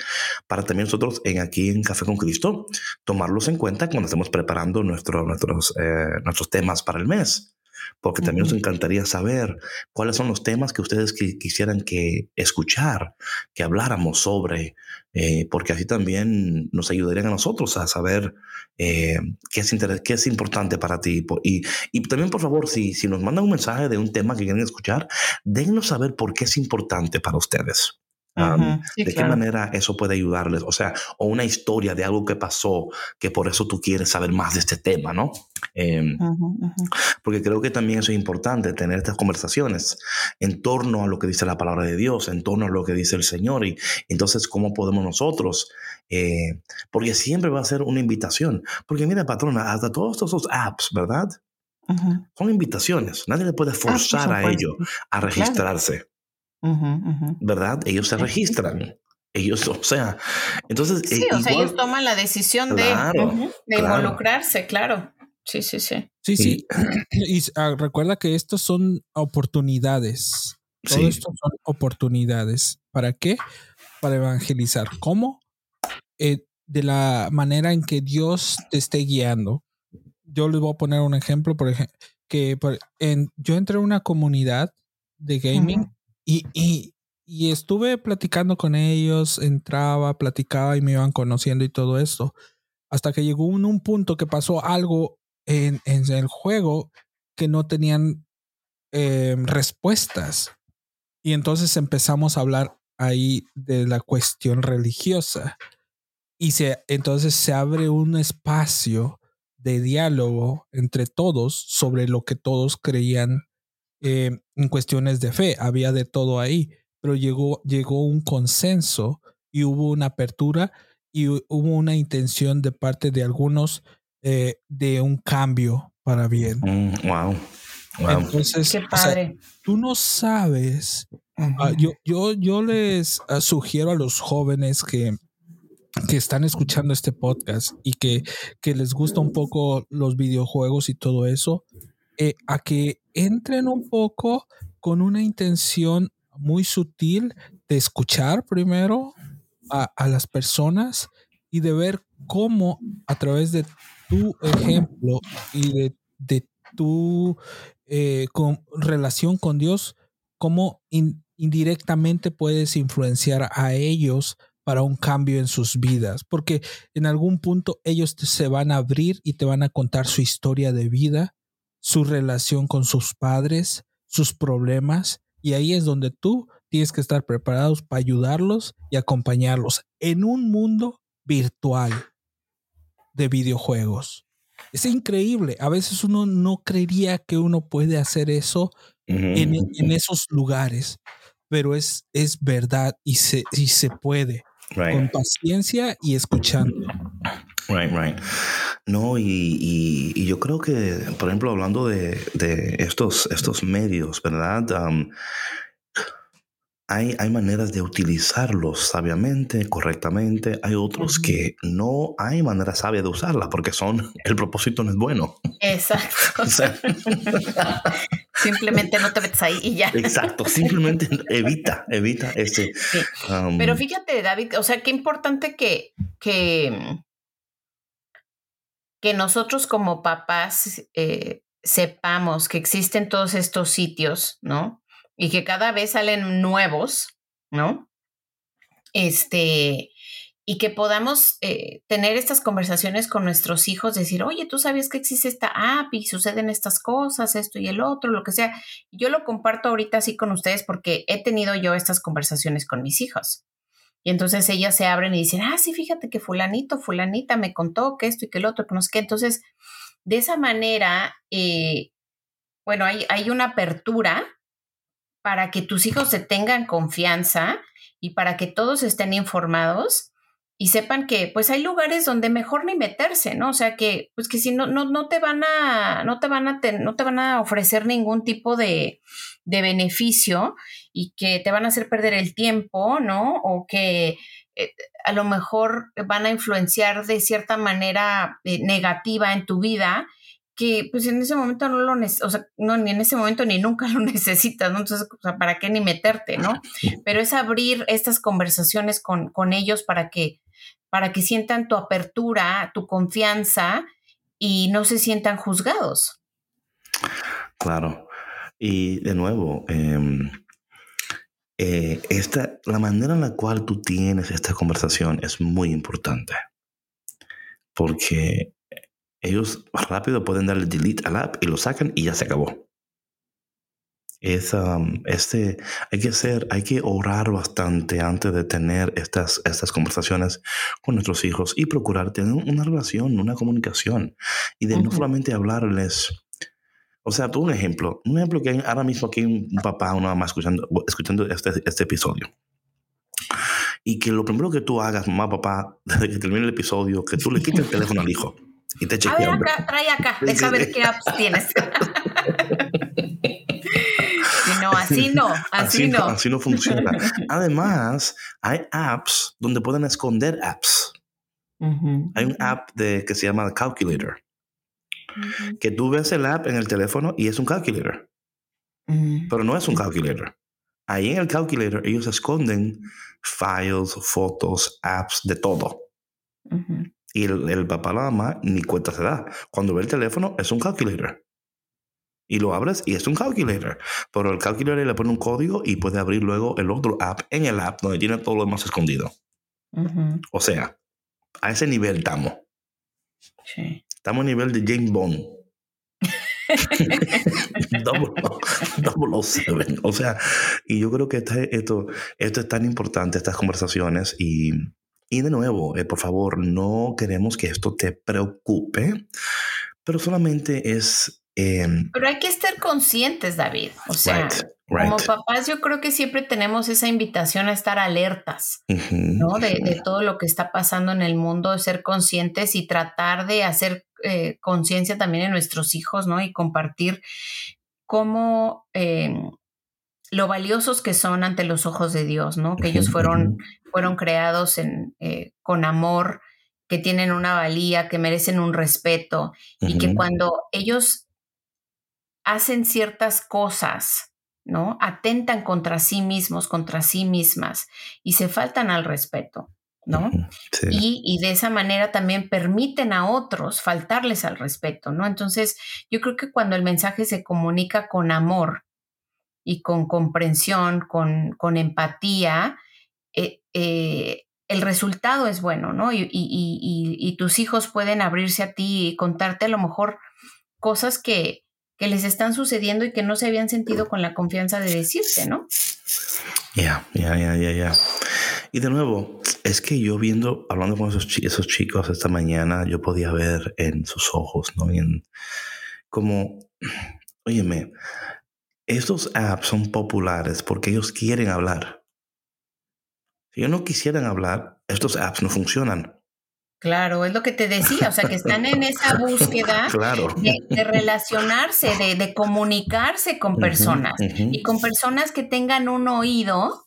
para también nosotros en aquí en Café con Cristo tomarlos en cuenta cuando estemos preparando nuestro, nuestros, eh, nuestros temas para el mes porque también nos encantaría saber cuáles son los temas que ustedes quisieran que escuchar, que habláramos sobre, eh, porque así también nos ayudarían a nosotros a saber eh, qué, es qué es importante para ti. Y, y también, por favor, si, si nos mandan un mensaje de un tema que quieren escuchar, déjenos saber por qué es importante para ustedes de qué manera eso puede ayudarles, o sea, o una historia de algo que pasó que por eso tú quieres saber más de este tema, ¿no? Em, porque creo que también eso es importante, tener estas conversaciones en torno a lo que dice la palabra de Dios, en torno a lo que dice el Señor, y entonces cómo podemos nosotros, eh, porque siempre va a ser una invitación, porque mira, patrona, hasta todos esos apps, ¿verdad? Son invitaciones, nadie le puede ah, forzar a ellos a registrarse. ¿Verdad? Ellos se registran. Ellos, o sea, entonces... Sí, o sea, ellos toman la decisión de, involucrarse, claro. Sí, sí, sí. Sí, sí. Y ah, recuerda que estos son oportunidades. Todo esto son oportunidades. ¿Para qué? Para evangelizar. ¿Cómo? Eh, de la manera en que Dios te esté guiando. Yo les voy a poner un ejemplo, por ejemplo, que en, yo entré en una comunidad de gaming y, y, y, estuve platicando con ellos, entraba, platicaba y me iban conociendo y todo esto. Hasta que llegó un, un punto que pasó algo en, en, el juego que no tenían eh, respuestas. Y entonces empezamos a hablar ahí de la cuestión religiosa. Y se, entonces se abre un espacio de diálogo entre todos sobre lo que todos creían eh, en cuestiones de fe, había de todo ahí, pero llegó, llegó un consenso y hubo una apertura y hubo una intención de parte de algunos eh, de un cambio para bien. Mm, wow. Entonces, tú no sabes. Ah, yo, yo, yo les ah, sugiero a los jóvenes que, que están escuchando este podcast y que, que les gusta un poco los videojuegos y todo eso, eh, a que entren un poco con una intención muy sutil de escuchar primero a, las personas y de ver cómo a través de tu ejemplo y de, tu eh, relación con Dios, cómo indirectamente puedes influenciar a ellos para un cambio en sus vidas, porque en algún punto ellos se van a abrir y te van a contar su historia de vida su relación con sus padres, sus problemas, y ahí es donde tú tienes que estar preparados para ayudarlos y acompañarlos en un mundo virtual de videojuegos. Es increíble. A veces uno no creería que uno puede hacer eso en, esos lugares, pero es, es verdad y se, y se puede. Con paciencia y escuchando. Right, right. No, y, yo creo que, por ejemplo, hablando de, estos, estos medios, ¿verdad? Hay, hay maneras de utilizarlos sabiamente, correctamente. Hay otros que no hay manera sabia de usarla porque son, el propósito no es bueno. Exacto. simplemente no te metes ahí y ya. Exacto, simplemente evita, evita ese. Pero fíjate, David, o sea, qué importante que, que que nosotros como papás eh, sepamos que existen todos estos sitios, ¿no? Y que cada vez salen nuevos, ¿no? Este, y que podamos eh, tener estas conversaciones con nuestros hijos, decir, oye, tú sabías que existe esta app y suceden estas cosas, esto y el otro, lo que sea. Yo lo comparto ahorita así con ustedes porque he tenido yo estas conversaciones con mis hijos. Y entonces ellas se abren y dicen, ah, sí, fíjate que fulanito, fulanita me contó que esto y que el otro, que qué. Entonces, de esa manera, eh, bueno, hay, hay una apertura para que tus hijos se tengan confianza y para que todos estén informados y sepan que pues hay lugares donde mejor ni meterse, ¿no? O sea que pues que si no no no te van a no te van a no te van a ofrecer ningún tipo de, de, beneficio y que te van a hacer perder el tiempo, ¿no? O que eh, a lo mejor van a influenciar de cierta manera eh, negativa en tu vida que pues en ese momento no lo o sea, no, ni en ese momento ni nunca lo necesitas, ¿no? Entonces, o sea, ¿para qué ni meterte, no? Pero es abrir estas conversaciones con, con ellos para que, para que sientan tu apertura, tu confianza y no se sientan juzgados. Claro. Y de nuevo, em, eh, esta, la manera en la cual tú tienes esta conversación es muy importante. Porque ellos rápido pueden darle delete al app y lo sacan y ya se acabó. Es, este, hay que ser, hay que orar bastante antes de tener estas, estas conversaciones con nuestros hijos y procurar tener una relación, una comunicación y de no solamente hablarles. O sea, tú un ejemplo, un ejemplo que ahora mismo aquí hay un papá, una mamá escuchando, escuchando este, este episodio y que lo primero que tú hagas, mamá, papá, desde que termine el episodio, que tú le quites el teléfono al hijo y te chequea. A ver acá, trae acá, deja ver qué apps tienes. no, así no, así, no. Así no funciona. Además, hay apps donde pueden esconder apps. Hay un app de, que se llama Calculator. Que tú ves el app en el teléfono y es un calculator. Pero no es un calculator. Ahí en el calculator ellos esconden files, fotos, apps, de todo. Y el, el, papá la mamá ni cuenta se da. Cuando ve el teléfono es un calculator. Y lo abres y es un calculator. Pero el calculator le pone un código y puede abrir luego el otro app en el app donde tiene todo lo demás escondido. O sea, a ese nivel estamos. Sí. Estamos a nivel de James Bond. double, O sea, y yo creo que este, esto, esto es tan importante, estas conversaciones. Y, y de nuevo, eh, por favor, no queremos que esto te preocupe, pero solamente es Em, Pero hay que estar conscientes, David. O sea, como papás yo creo que siempre tenemos esa invitación a estar alertas, ¿no? De, todo lo que está pasando en el mundo, de ser conscientes y tratar de hacer eh, conciencia también en nuestros hijos, ¿no? Y compartir cómo em, lo valiosos que son ante los ojos de Dios, ¿no? Que ellos fueron, fueron creados en, eh, con amor, que tienen una valía, que merecen un respeto y que cuando ellos hacen ciertas cosas, ¿no? Atentan contra sí mismos, contra sí mismas y se faltan al respeto, ¿no? Y, de esa manera también permiten a otros faltarles al respeto, ¿no? Entonces, yo creo que cuando el mensaje se comunica con amor y con comprensión, con, con empatía, eh, eh, el resultado es bueno, ¿no? Y, y, tus hijos pueden abrirse a ti y contarte a lo mejor cosas que, que les están sucediendo y que no se habían sentido con la confianza de decirte, ¿no? Ya, ya, ya, ya, ya. Y de nuevo, es que yo viendo, hablando con esos, esos chicos esta mañana, yo podía ver en sus ojos, ¿no? Y en, como, óyeme, estos apps son populares porque ellos quieren hablar. Si ellos no quisieran hablar, estos apps no funcionan. Claro, es lo que te decía, o sea, que están en esa búsqueda de, relacionarse, de, comunicarse con personas y con personas que tengan un oído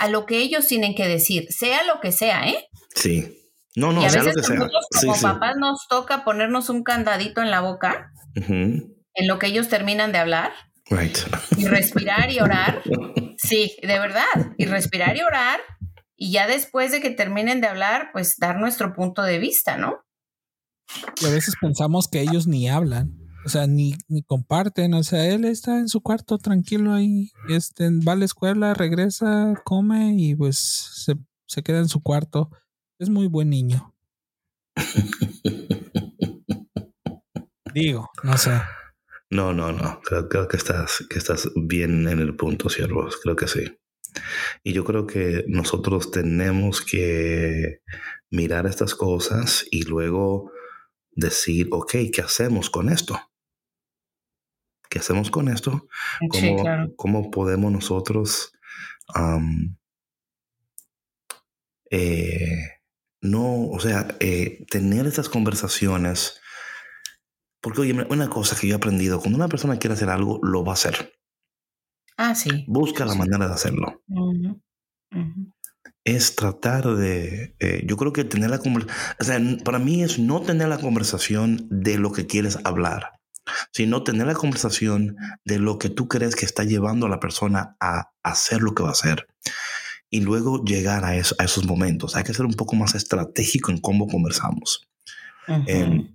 a lo que ellos tienen que decir, sea lo que sea, ¿eh? Sí. No, no, sea lo que sea. como papás nos toca ponernos un candadito en la boca en lo que ellos terminan de hablar. Y respirar y orar. Sí, de verdad. Y respirar y orar y ya después de que terminen de hablar, pues dar nuestro punto de vista, ¿no? Y a veces pensamos que ellos ni hablan, o sea, ni, ni comparten, o sea, él está en su cuarto tranquilo ahí, este, va a la escuela, regresa, come y pues se, se queda en su cuarto. Es muy buen niño. Digo, no sé. No, no, no. Creo, creo, que estás, que estás bien en el punto, siervos. Creo que sí. Y yo creo que nosotros tenemos que mirar estas cosas y luego decir, ok, ¿qué hacemos con esto? ¿Qué hacemos con esto? ¿Cómo, ¿cómo podemos nosotros eh, no, o sea, eh, tener estas conversaciones? Porque, oye, una cosa que yo he aprendido, cuando una persona quiere hacer algo, lo va a hacer. Ah, sí. Busca la manera de hacerlo. es tratar de, eh, yo creo que tener la conversación, o sea, para mí es no tener la conversación de lo que quieres hablar, sino tener la conversación de lo que tú crees que está llevando a la persona a hacer lo que va a hacer. Y luego llegar a, eso, a esos momentos. Hay que ser un poco más estratégico en cómo conversamos. Em,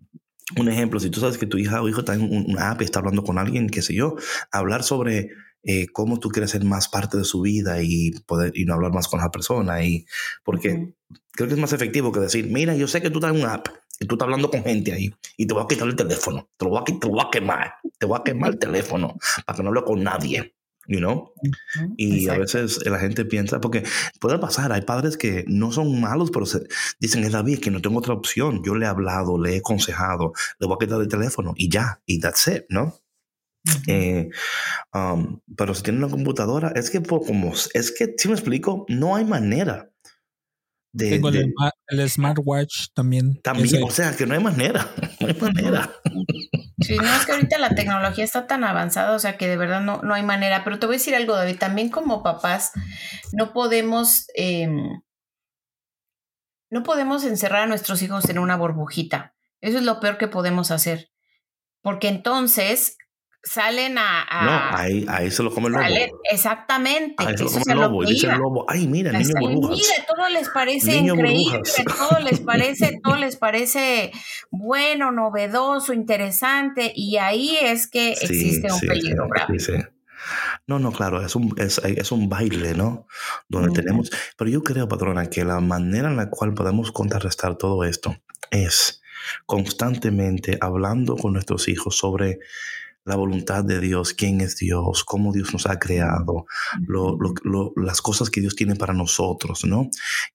un ejemplo, si tú sabes que tu hija o hijo está en una app y está hablando con alguien, qué sé yo, hablar sobre eh, cómo tú quieres ser más parte de su vida y poder y no hablar más con la persona. Y porque creo que es más efectivo que decir, mira, yo sé que tú estás en una app y tú estás hablando con gente ahí y te voy a quitar el teléfono, te lo voy a, te lo voy a quemar, te voy a quemar el teléfono para que no hable con nadie. You know? Y a veces la gente piensa, porque puede pasar, hay padres que no son malos, pero se, dicen, es David, que no tengo otra opción. Yo le he hablado, le he aconsejado, le voy a quitar el teléfono y ya, y that's it, ¿no? Eh, um, pero si tiene una computadora, es que por como, es que, si me explico, no hay manera. De, Tengo el, smartwatch también. También, o sea, que no hay manera, no hay manera. Sí, no es que ahorita la tecnología está tan avanzada, o sea que de verdad no, no hay manera. Pero te voy a decir algo, David, también como papás no podemos, em, no podemos encerrar a nuestros hijos en una burbujita. Eso es lo peor que podemos hacer. Porque entonces salen a, no, ahí, ahí se lo come el lobo. exactamente. Ahí se lo come el lobo. dice el lobo, ay, mira, niño burbujas. Mira, todo les parece increíble, todo les parece, todo les parece bueno, novedoso, interesante, y ahí es que existe un peligro grave. No, no, claro, es un, es, es un baile, ¿no? Donde tenemos, pero yo creo, patrona, que la manera en la cual podemos contrarrestar todo esto es constantemente hablando con nuestros hijos sobre la voluntad de Dios, quién es Dios, cómo Dios nos ha creado, las cosas que Dios tiene para nosotros, ¿no?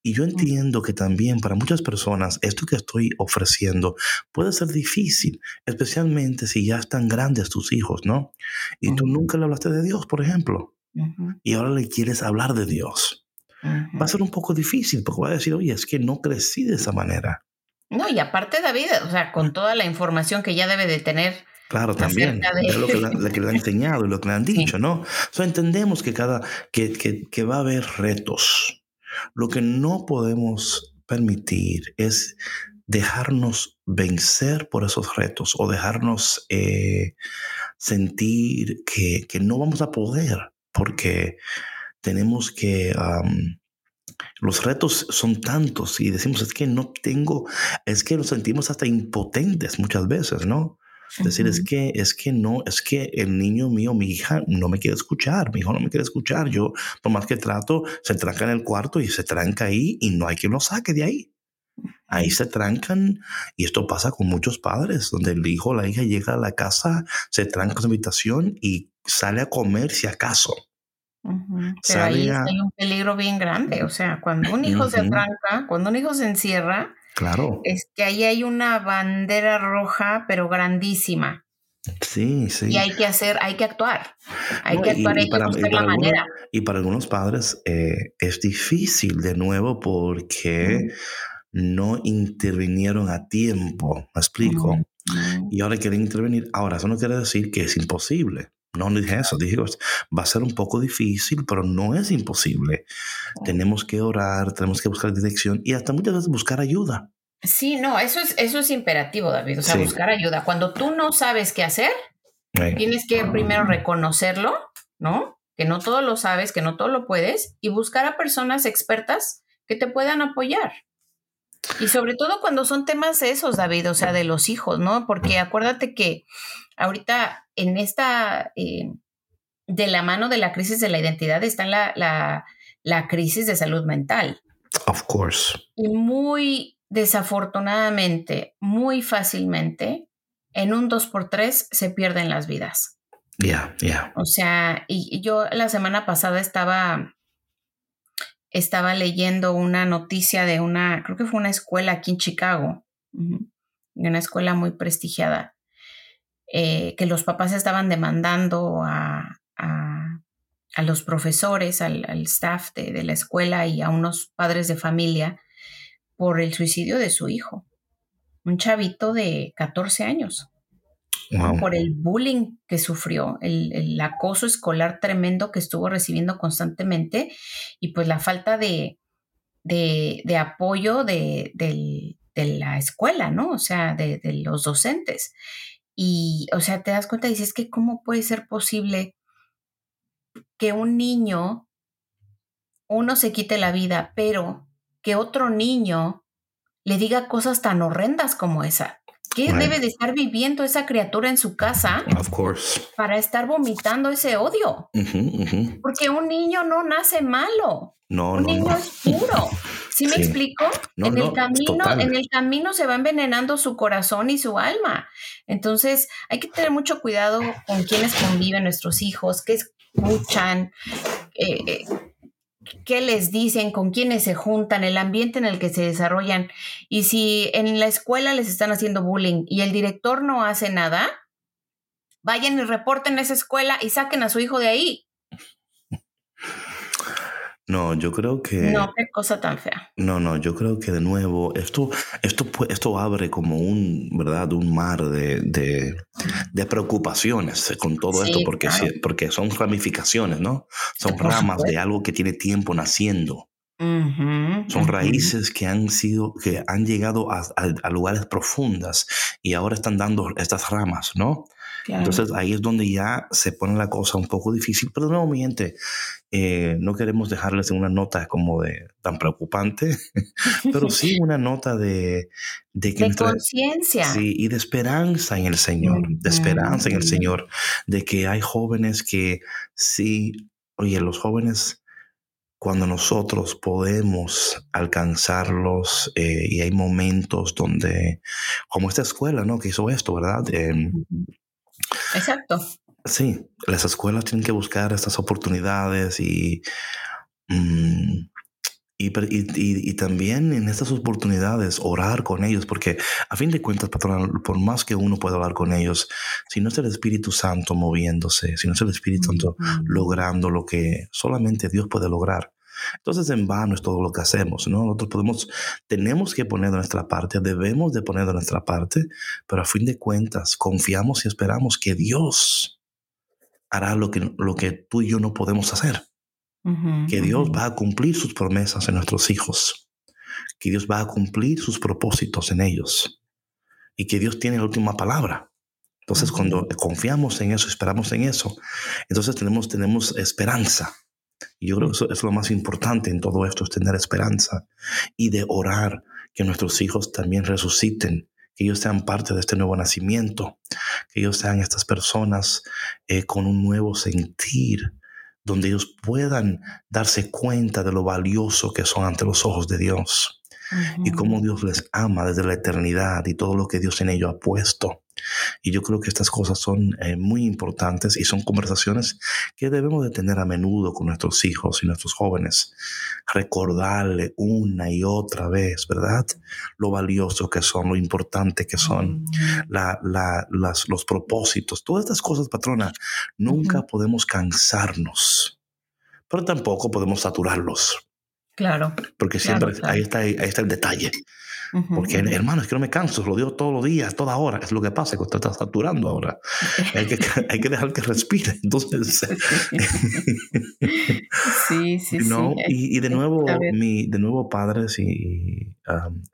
Y yo entiendo que también para muchas personas esto que estoy ofreciendo puede ser difícil, especialmente si ya están grandes tus hijos, ¿no? Y tú nunca le hablaste de Dios, por ejemplo, y ahora le quieres hablar de Dios. Va a ser un poco difícil porque va a decir, oye, es que no crecí de esa manera. No, y aparte David, o sea, con toda la información que ya debe de tener Claro, también. Es lo que, le, han enseñado y lo que le han dicho, ¿no? So, entendemos que, cada, que, que, va a haber retos. Lo que no podemos permitir es dejarnos vencer por esos retos o dejarnos eh, sentir que, que, no vamos a poder porque tenemos que... los retos son tantos y decimos, es que no tengo, es que nos sentimos hasta impotentes muchas veces, ¿no? Decir, es que, es que no, es que el niño mío, mi hija, no me quiere escuchar, mi hijo no me quiere escuchar. Yo, por más que trato, se tranca en el cuarto y se tranca ahí y no hay quien lo saque de ahí. Ahí se trancan y esto pasa con muchos padres, donde el hijo o la hija llega a la casa, se tranca en su habitación y sale a comer si acaso. Pero ahí hay un peligro bien grande. O sea, cuando un hijo se tranca, cuando un hijo se encierra, Claro. Es que ahí hay una bandera roja, pero grandísima. Sí, sí. Y hay que hacer, hay que actuar. Hay que actuar, y, hay para, que buscar la manera. Y para algunos padres eh, es difícil de nuevo porque no intervinieron a tiempo. ¿Me explico? Y ahora quieren intervenir. Ahora, eso no quiere decir que es imposible. No dije eso, dije, va a ser un poco difícil, pero no es imposible. Tenemos que orar, tenemos que buscar dirección y hasta muchas veces buscar ayuda. Sí, no, eso es, eso es imperativo, David, o sea, buscar ayuda. Cuando tú no sabes qué hacer, tienes que primero reconocerlo, ¿no? Que no todo lo sabes, que no todo lo puedes, y buscar a personas expertas que te puedan apoyar. Y sobre todo cuando son temas esos, David, o sea, de los hijos, ¿no? Porque acuérdate que ahorita en esta, eh, de la mano de la crisis de la identidad está la, la, la crisis de salud mental. Of course. Y muy desafortunadamente, muy fácilmente, en un 2x3 se pierden las vidas. Ya, ya. O sea, y yo la semana pasada estaba estaba leyendo una noticia de una, creo que fue una escuela aquí en Chicago, de una escuela muy prestigiada, eh, que los papás estaban demandando a, a, los profesores, al, staff de, de, la escuela y a unos padres de familia por el suicidio de su hijo, un chavito de 14 años por el bullying que sufrió, el, acoso escolar tremendo que estuvo recibiendo constantemente y pues la falta de, de, de apoyo de, de, la escuela, ¿no? O sea, de, los docentes. Y, o sea, te das cuenta y dices que cómo puede ser posible que un niño, uno se quite la vida, pero que otro niño le diga cosas tan horrendas como esa. ¿Qué debe de estar viviendo esa criatura en su casa para estar vomitando ese odio? Porque un niño no nace malo. No, un niño es puro. ¿Sí me explico? en, el camino, en el camino se va envenenando su corazón y su alma. Entonces hay que tener mucho cuidado con quienes conviven nuestros hijos, qué escuchan, eh, eh, qué les dicen, con quiénes se juntan, el ambiente en el que se desarrollan. Y si en la escuela les están haciendo bullying y el director no hace nada, vayan y reporten esa escuela y saquen a su hijo de ahí. No, yo creo que... No, qué cosa tan fea. No, no, yo creo que de nuevo, esto, esto, esto abre como un, ¿verdad? Un mar de, de, preocupaciones con todo esto, porque, porque son ramificaciones, ¿no? Son ramas de algo que tiene tiempo naciendo. Son raíces que han sido, que han llegado a, a, lugares profundas y ahora están dando estas ramas, ¿no? Entonces ahí es donde ya se pone la cosa un poco difícil, pero de nuevo, mi gente, eh, no queremos dejarles en una nota como de tan preocupante, pero sí una nota de... De, conciencia. Sí, y de esperanza en el Señor, de esperanza en el Señor, de que hay jóvenes que sí, oye, los jóvenes cuando nosotros podemos alcanzarlos eh, y hay momentos donde, como esta escuela, ¿no? Que hizo esto, ¿verdad? Em, Exacto. Sí, las escuelas tienen que buscar estas oportunidades y, mm, y, también en estas oportunidades orar con ellos, porque a fin de cuentas, patrón, por más que uno pueda hablar con ellos, si no es el Espíritu Santo moviéndose, si no es el Espíritu Santo logrando lo que solamente Dios puede lograr, entonces en vano es todo lo que hacemos, ¿no? Nosotros podemos, tenemos que poner de nuestra parte, debemos de poner de nuestra parte, pero a fin de cuentas confiamos y esperamos que Dios hará lo que, lo que tú y yo no podemos hacer. que Dios va a cumplir sus promesas en nuestros hijos, que Dios va a cumplir sus propósitos en ellos y que Dios tiene la última palabra. Entonces, cuando confiamos en eso, esperamos en eso, entonces tenemos, tenemos esperanza. Y yo creo que eso es lo más importante en todo esto, es tener esperanza y de orar que nuestros hijos también resuciten, que ellos sean parte de este nuevo nacimiento, que ellos sean estas personas eh, con un nuevo sentir, donde ellos puedan darse cuenta de lo valioso que son ante los ojos de Dios y cómo Dios les ama desde la eternidad y todo lo que Dios en ello ha puesto. Y yo creo que estas cosas son eh, muy importantes y son conversaciones que debemos de tener a menudo con nuestros hijos y nuestros jóvenes. Recordarle una y otra vez, ¿verdad? Lo valioso que son, lo importante que son, la, las, los propósitos, todas estas cosas, patrona, nunca podemos cansarnos, pero tampoco podemos saturarlos. Claro. Porque siempre Ahí, está, ahí está el detalle. Porque, hermano, es que no me canso, lo digo todos los días, toda hora. Es lo que pasa, que usted está saturando ahora. hay, que, hay que dejar que respire. Entonces. sí, sí, sí. Y, y, de nuevo, mi, de nuevo, padres, y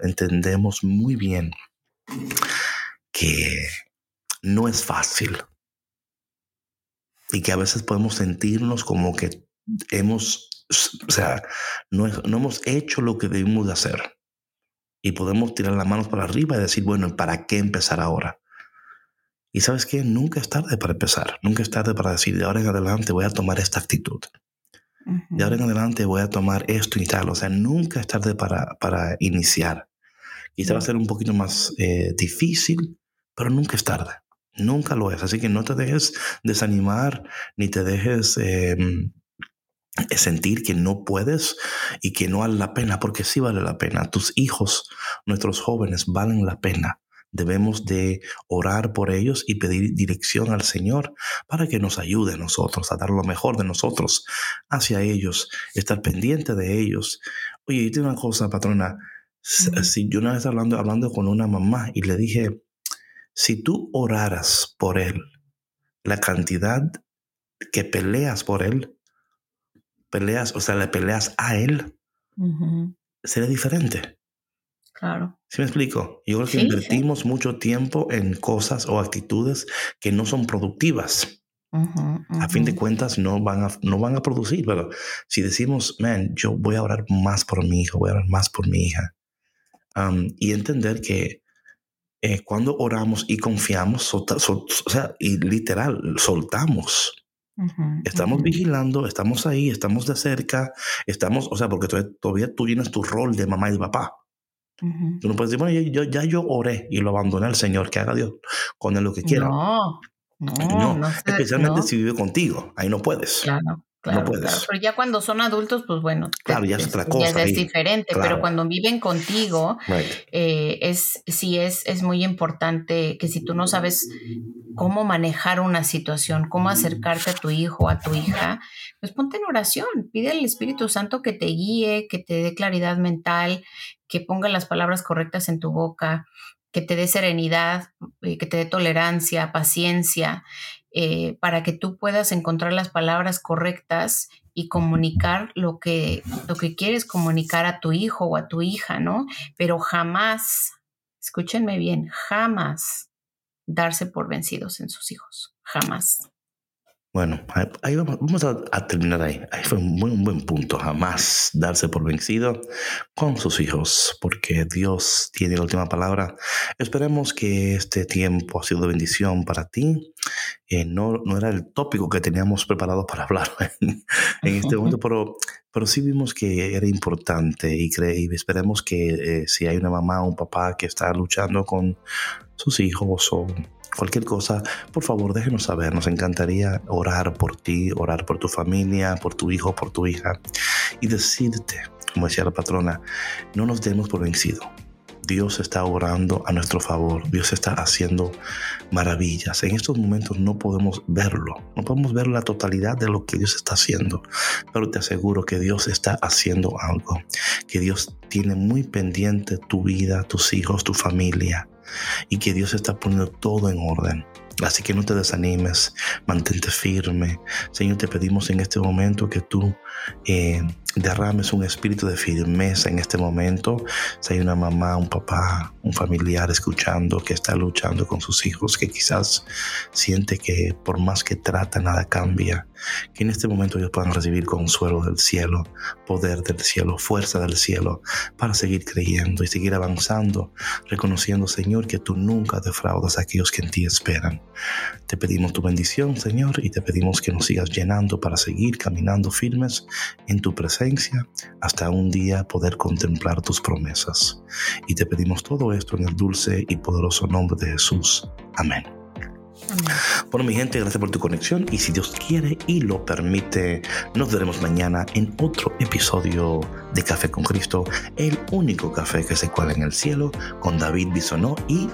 entendemos muy bien que no es fácil. Y que a veces podemos sentirnos como que hemos, o sea, no, no hemos hecho lo que debimos de hacer y podemos tirar las manos para arriba y decir, bueno, ¿para qué empezar ahora? Y sabes qué, nunca es tarde para empezar, nunca es tarde para decir, de ahora en adelante voy a tomar esta actitud. De ahora en adelante voy a tomar esto y tal. O sea, nunca es tarde para, para iniciar. Quizá va a ser un poquito más eh, difícil, pero nunca es tarde. Nunca lo es. Así que no te dejes desanimar ni te dejes em, es sentir que no puedes y que no vale la pena, porque sí vale la pena. Tus hijos, nuestros jóvenes, valen la pena. Debemos de orar por ellos y pedir dirección al Señor para que nos ayude a nosotros a dar lo mejor de nosotros hacia ellos, estar pendiente de ellos. Oye, y una cosa, patrona. Si yo una vez hablando, hablando con una mamá y le dije, si tú oraras por él, la cantidad que peleas por él, peleas, o sea, le peleas a él, sería diferente. Claro. ¿Sí me explico? Yo creo que invertimos mucho tiempo en cosas o actitudes que no son productivas. A fin de cuentas no van a, no van a producir, pero si decimos, man, yo voy a orar más por mi hijo, voy a orar más por mi hija, y entender que eh, cuando oramos y confiamos, o sea, y literal, soltamos. Estamos vigilando, estamos ahí, estamos de cerca, estamos, o sea, porque todavía, tú tienes tu rol de mamá y de papá. Tú no puedes decir, bueno, yo, ya yo oré y lo abandoné al Señor, que haga Dios con él lo que quiera. No, no, no, especialmente si vive contigo, ahí no puedes. Claro. Claro, no puedes. pero ya cuando son adultos, pues bueno, claro, ya es otra cosa. Ya es diferente, pero cuando viven contigo, eh, es sí es, es muy importante que si tú no sabes cómo manejar una situación, cómo acercarte a tu hijo, a tu hija, pues ponte en oración, pide al Espíritu Santo que te guíe, que te dé claridad mental, que ponga las palabras correctas en tu boca, que te dé serenidad, eh, que te dé tolerancia, paciencia, eh, para que tú puedas encontrar las palabras correctas y comunicar lo que, lo que quieres comunicar a tu hijo o a tu hija, ¿no? Pero jamás, escúchenme bien, jamás darse por vencidos en sus hijos, jamás. Bueno, ahí vamos, a, terminar ahí. Ahí fue un buen, buen punto. Jamás darse por vencido con sus hijos, porque Dios tiene la última palabra. Esperemos que este tiempo ha sido de bendición para ti. Eh, no, no era el tópico que teníamos preparado para hablar en, este momento, pero, pero sí vimos que era importante y, y esperemos que eh, si hay una mamá o un papá que está luchando con sus hijos o cualquier cosa, por favor déjenos saber. Nos encantaría orar por ti, orar por tu familia, por tu hijo, por tu hija y decirte, como decía la patrona, no nos demos por vencido. Dios está orando a nuestro favor, Dios está haciendo maravillas. En estos momentos no podemos verlo, no podemos ver la totalidad de lo que Dios está haciendo, pero te aseguro que Dios está haciendo algo, que Dios tiene muy pendiente tu vida, tus hijos, tu familia y que Dios está poniendo todo en orden. Así que no te desanimes, mantente firme. Señor, te pedimos en este momento que tú eh, derrames un espíritu de firmeza en este momento. Si hay una mamá, un papá, un familiar escuchando que está luchando con sus hijos, que quizás siente que por más que trata nada cambia, que en este momento ellos puedan recibir consuelo del cielo, poder del cielo, fuerza del cielo, para seguir creyendo y seguir avanzando, reconociendo, Señor, que tú nunca defraudas a aquellos que en ti esperan. Te pedimos tu bendición, Señor, y te pedimos que nos sigas llenando para seguir caminando firmes en tu presencia hasta un día poder contemplar tus promesas. Y te pedimos todo esto en el dulce y poderoso nombre de Jesús. Amén. Bueno, mi gente, gracias por tu conexión y si Dios quiere y lo permite, nos veremos mañana en otro episodio de Café con Cristo, el único café que se cuela en el cielo, con David Bisonó y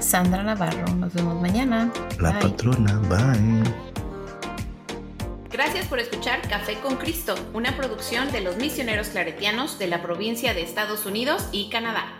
Sandra Navarro. Nos vemos mañana. La patrona, bye. Gracias por escuchar Café con Cristo, una producción de los misioneros claretianos de la provincia de Estados Unidos y Canadá.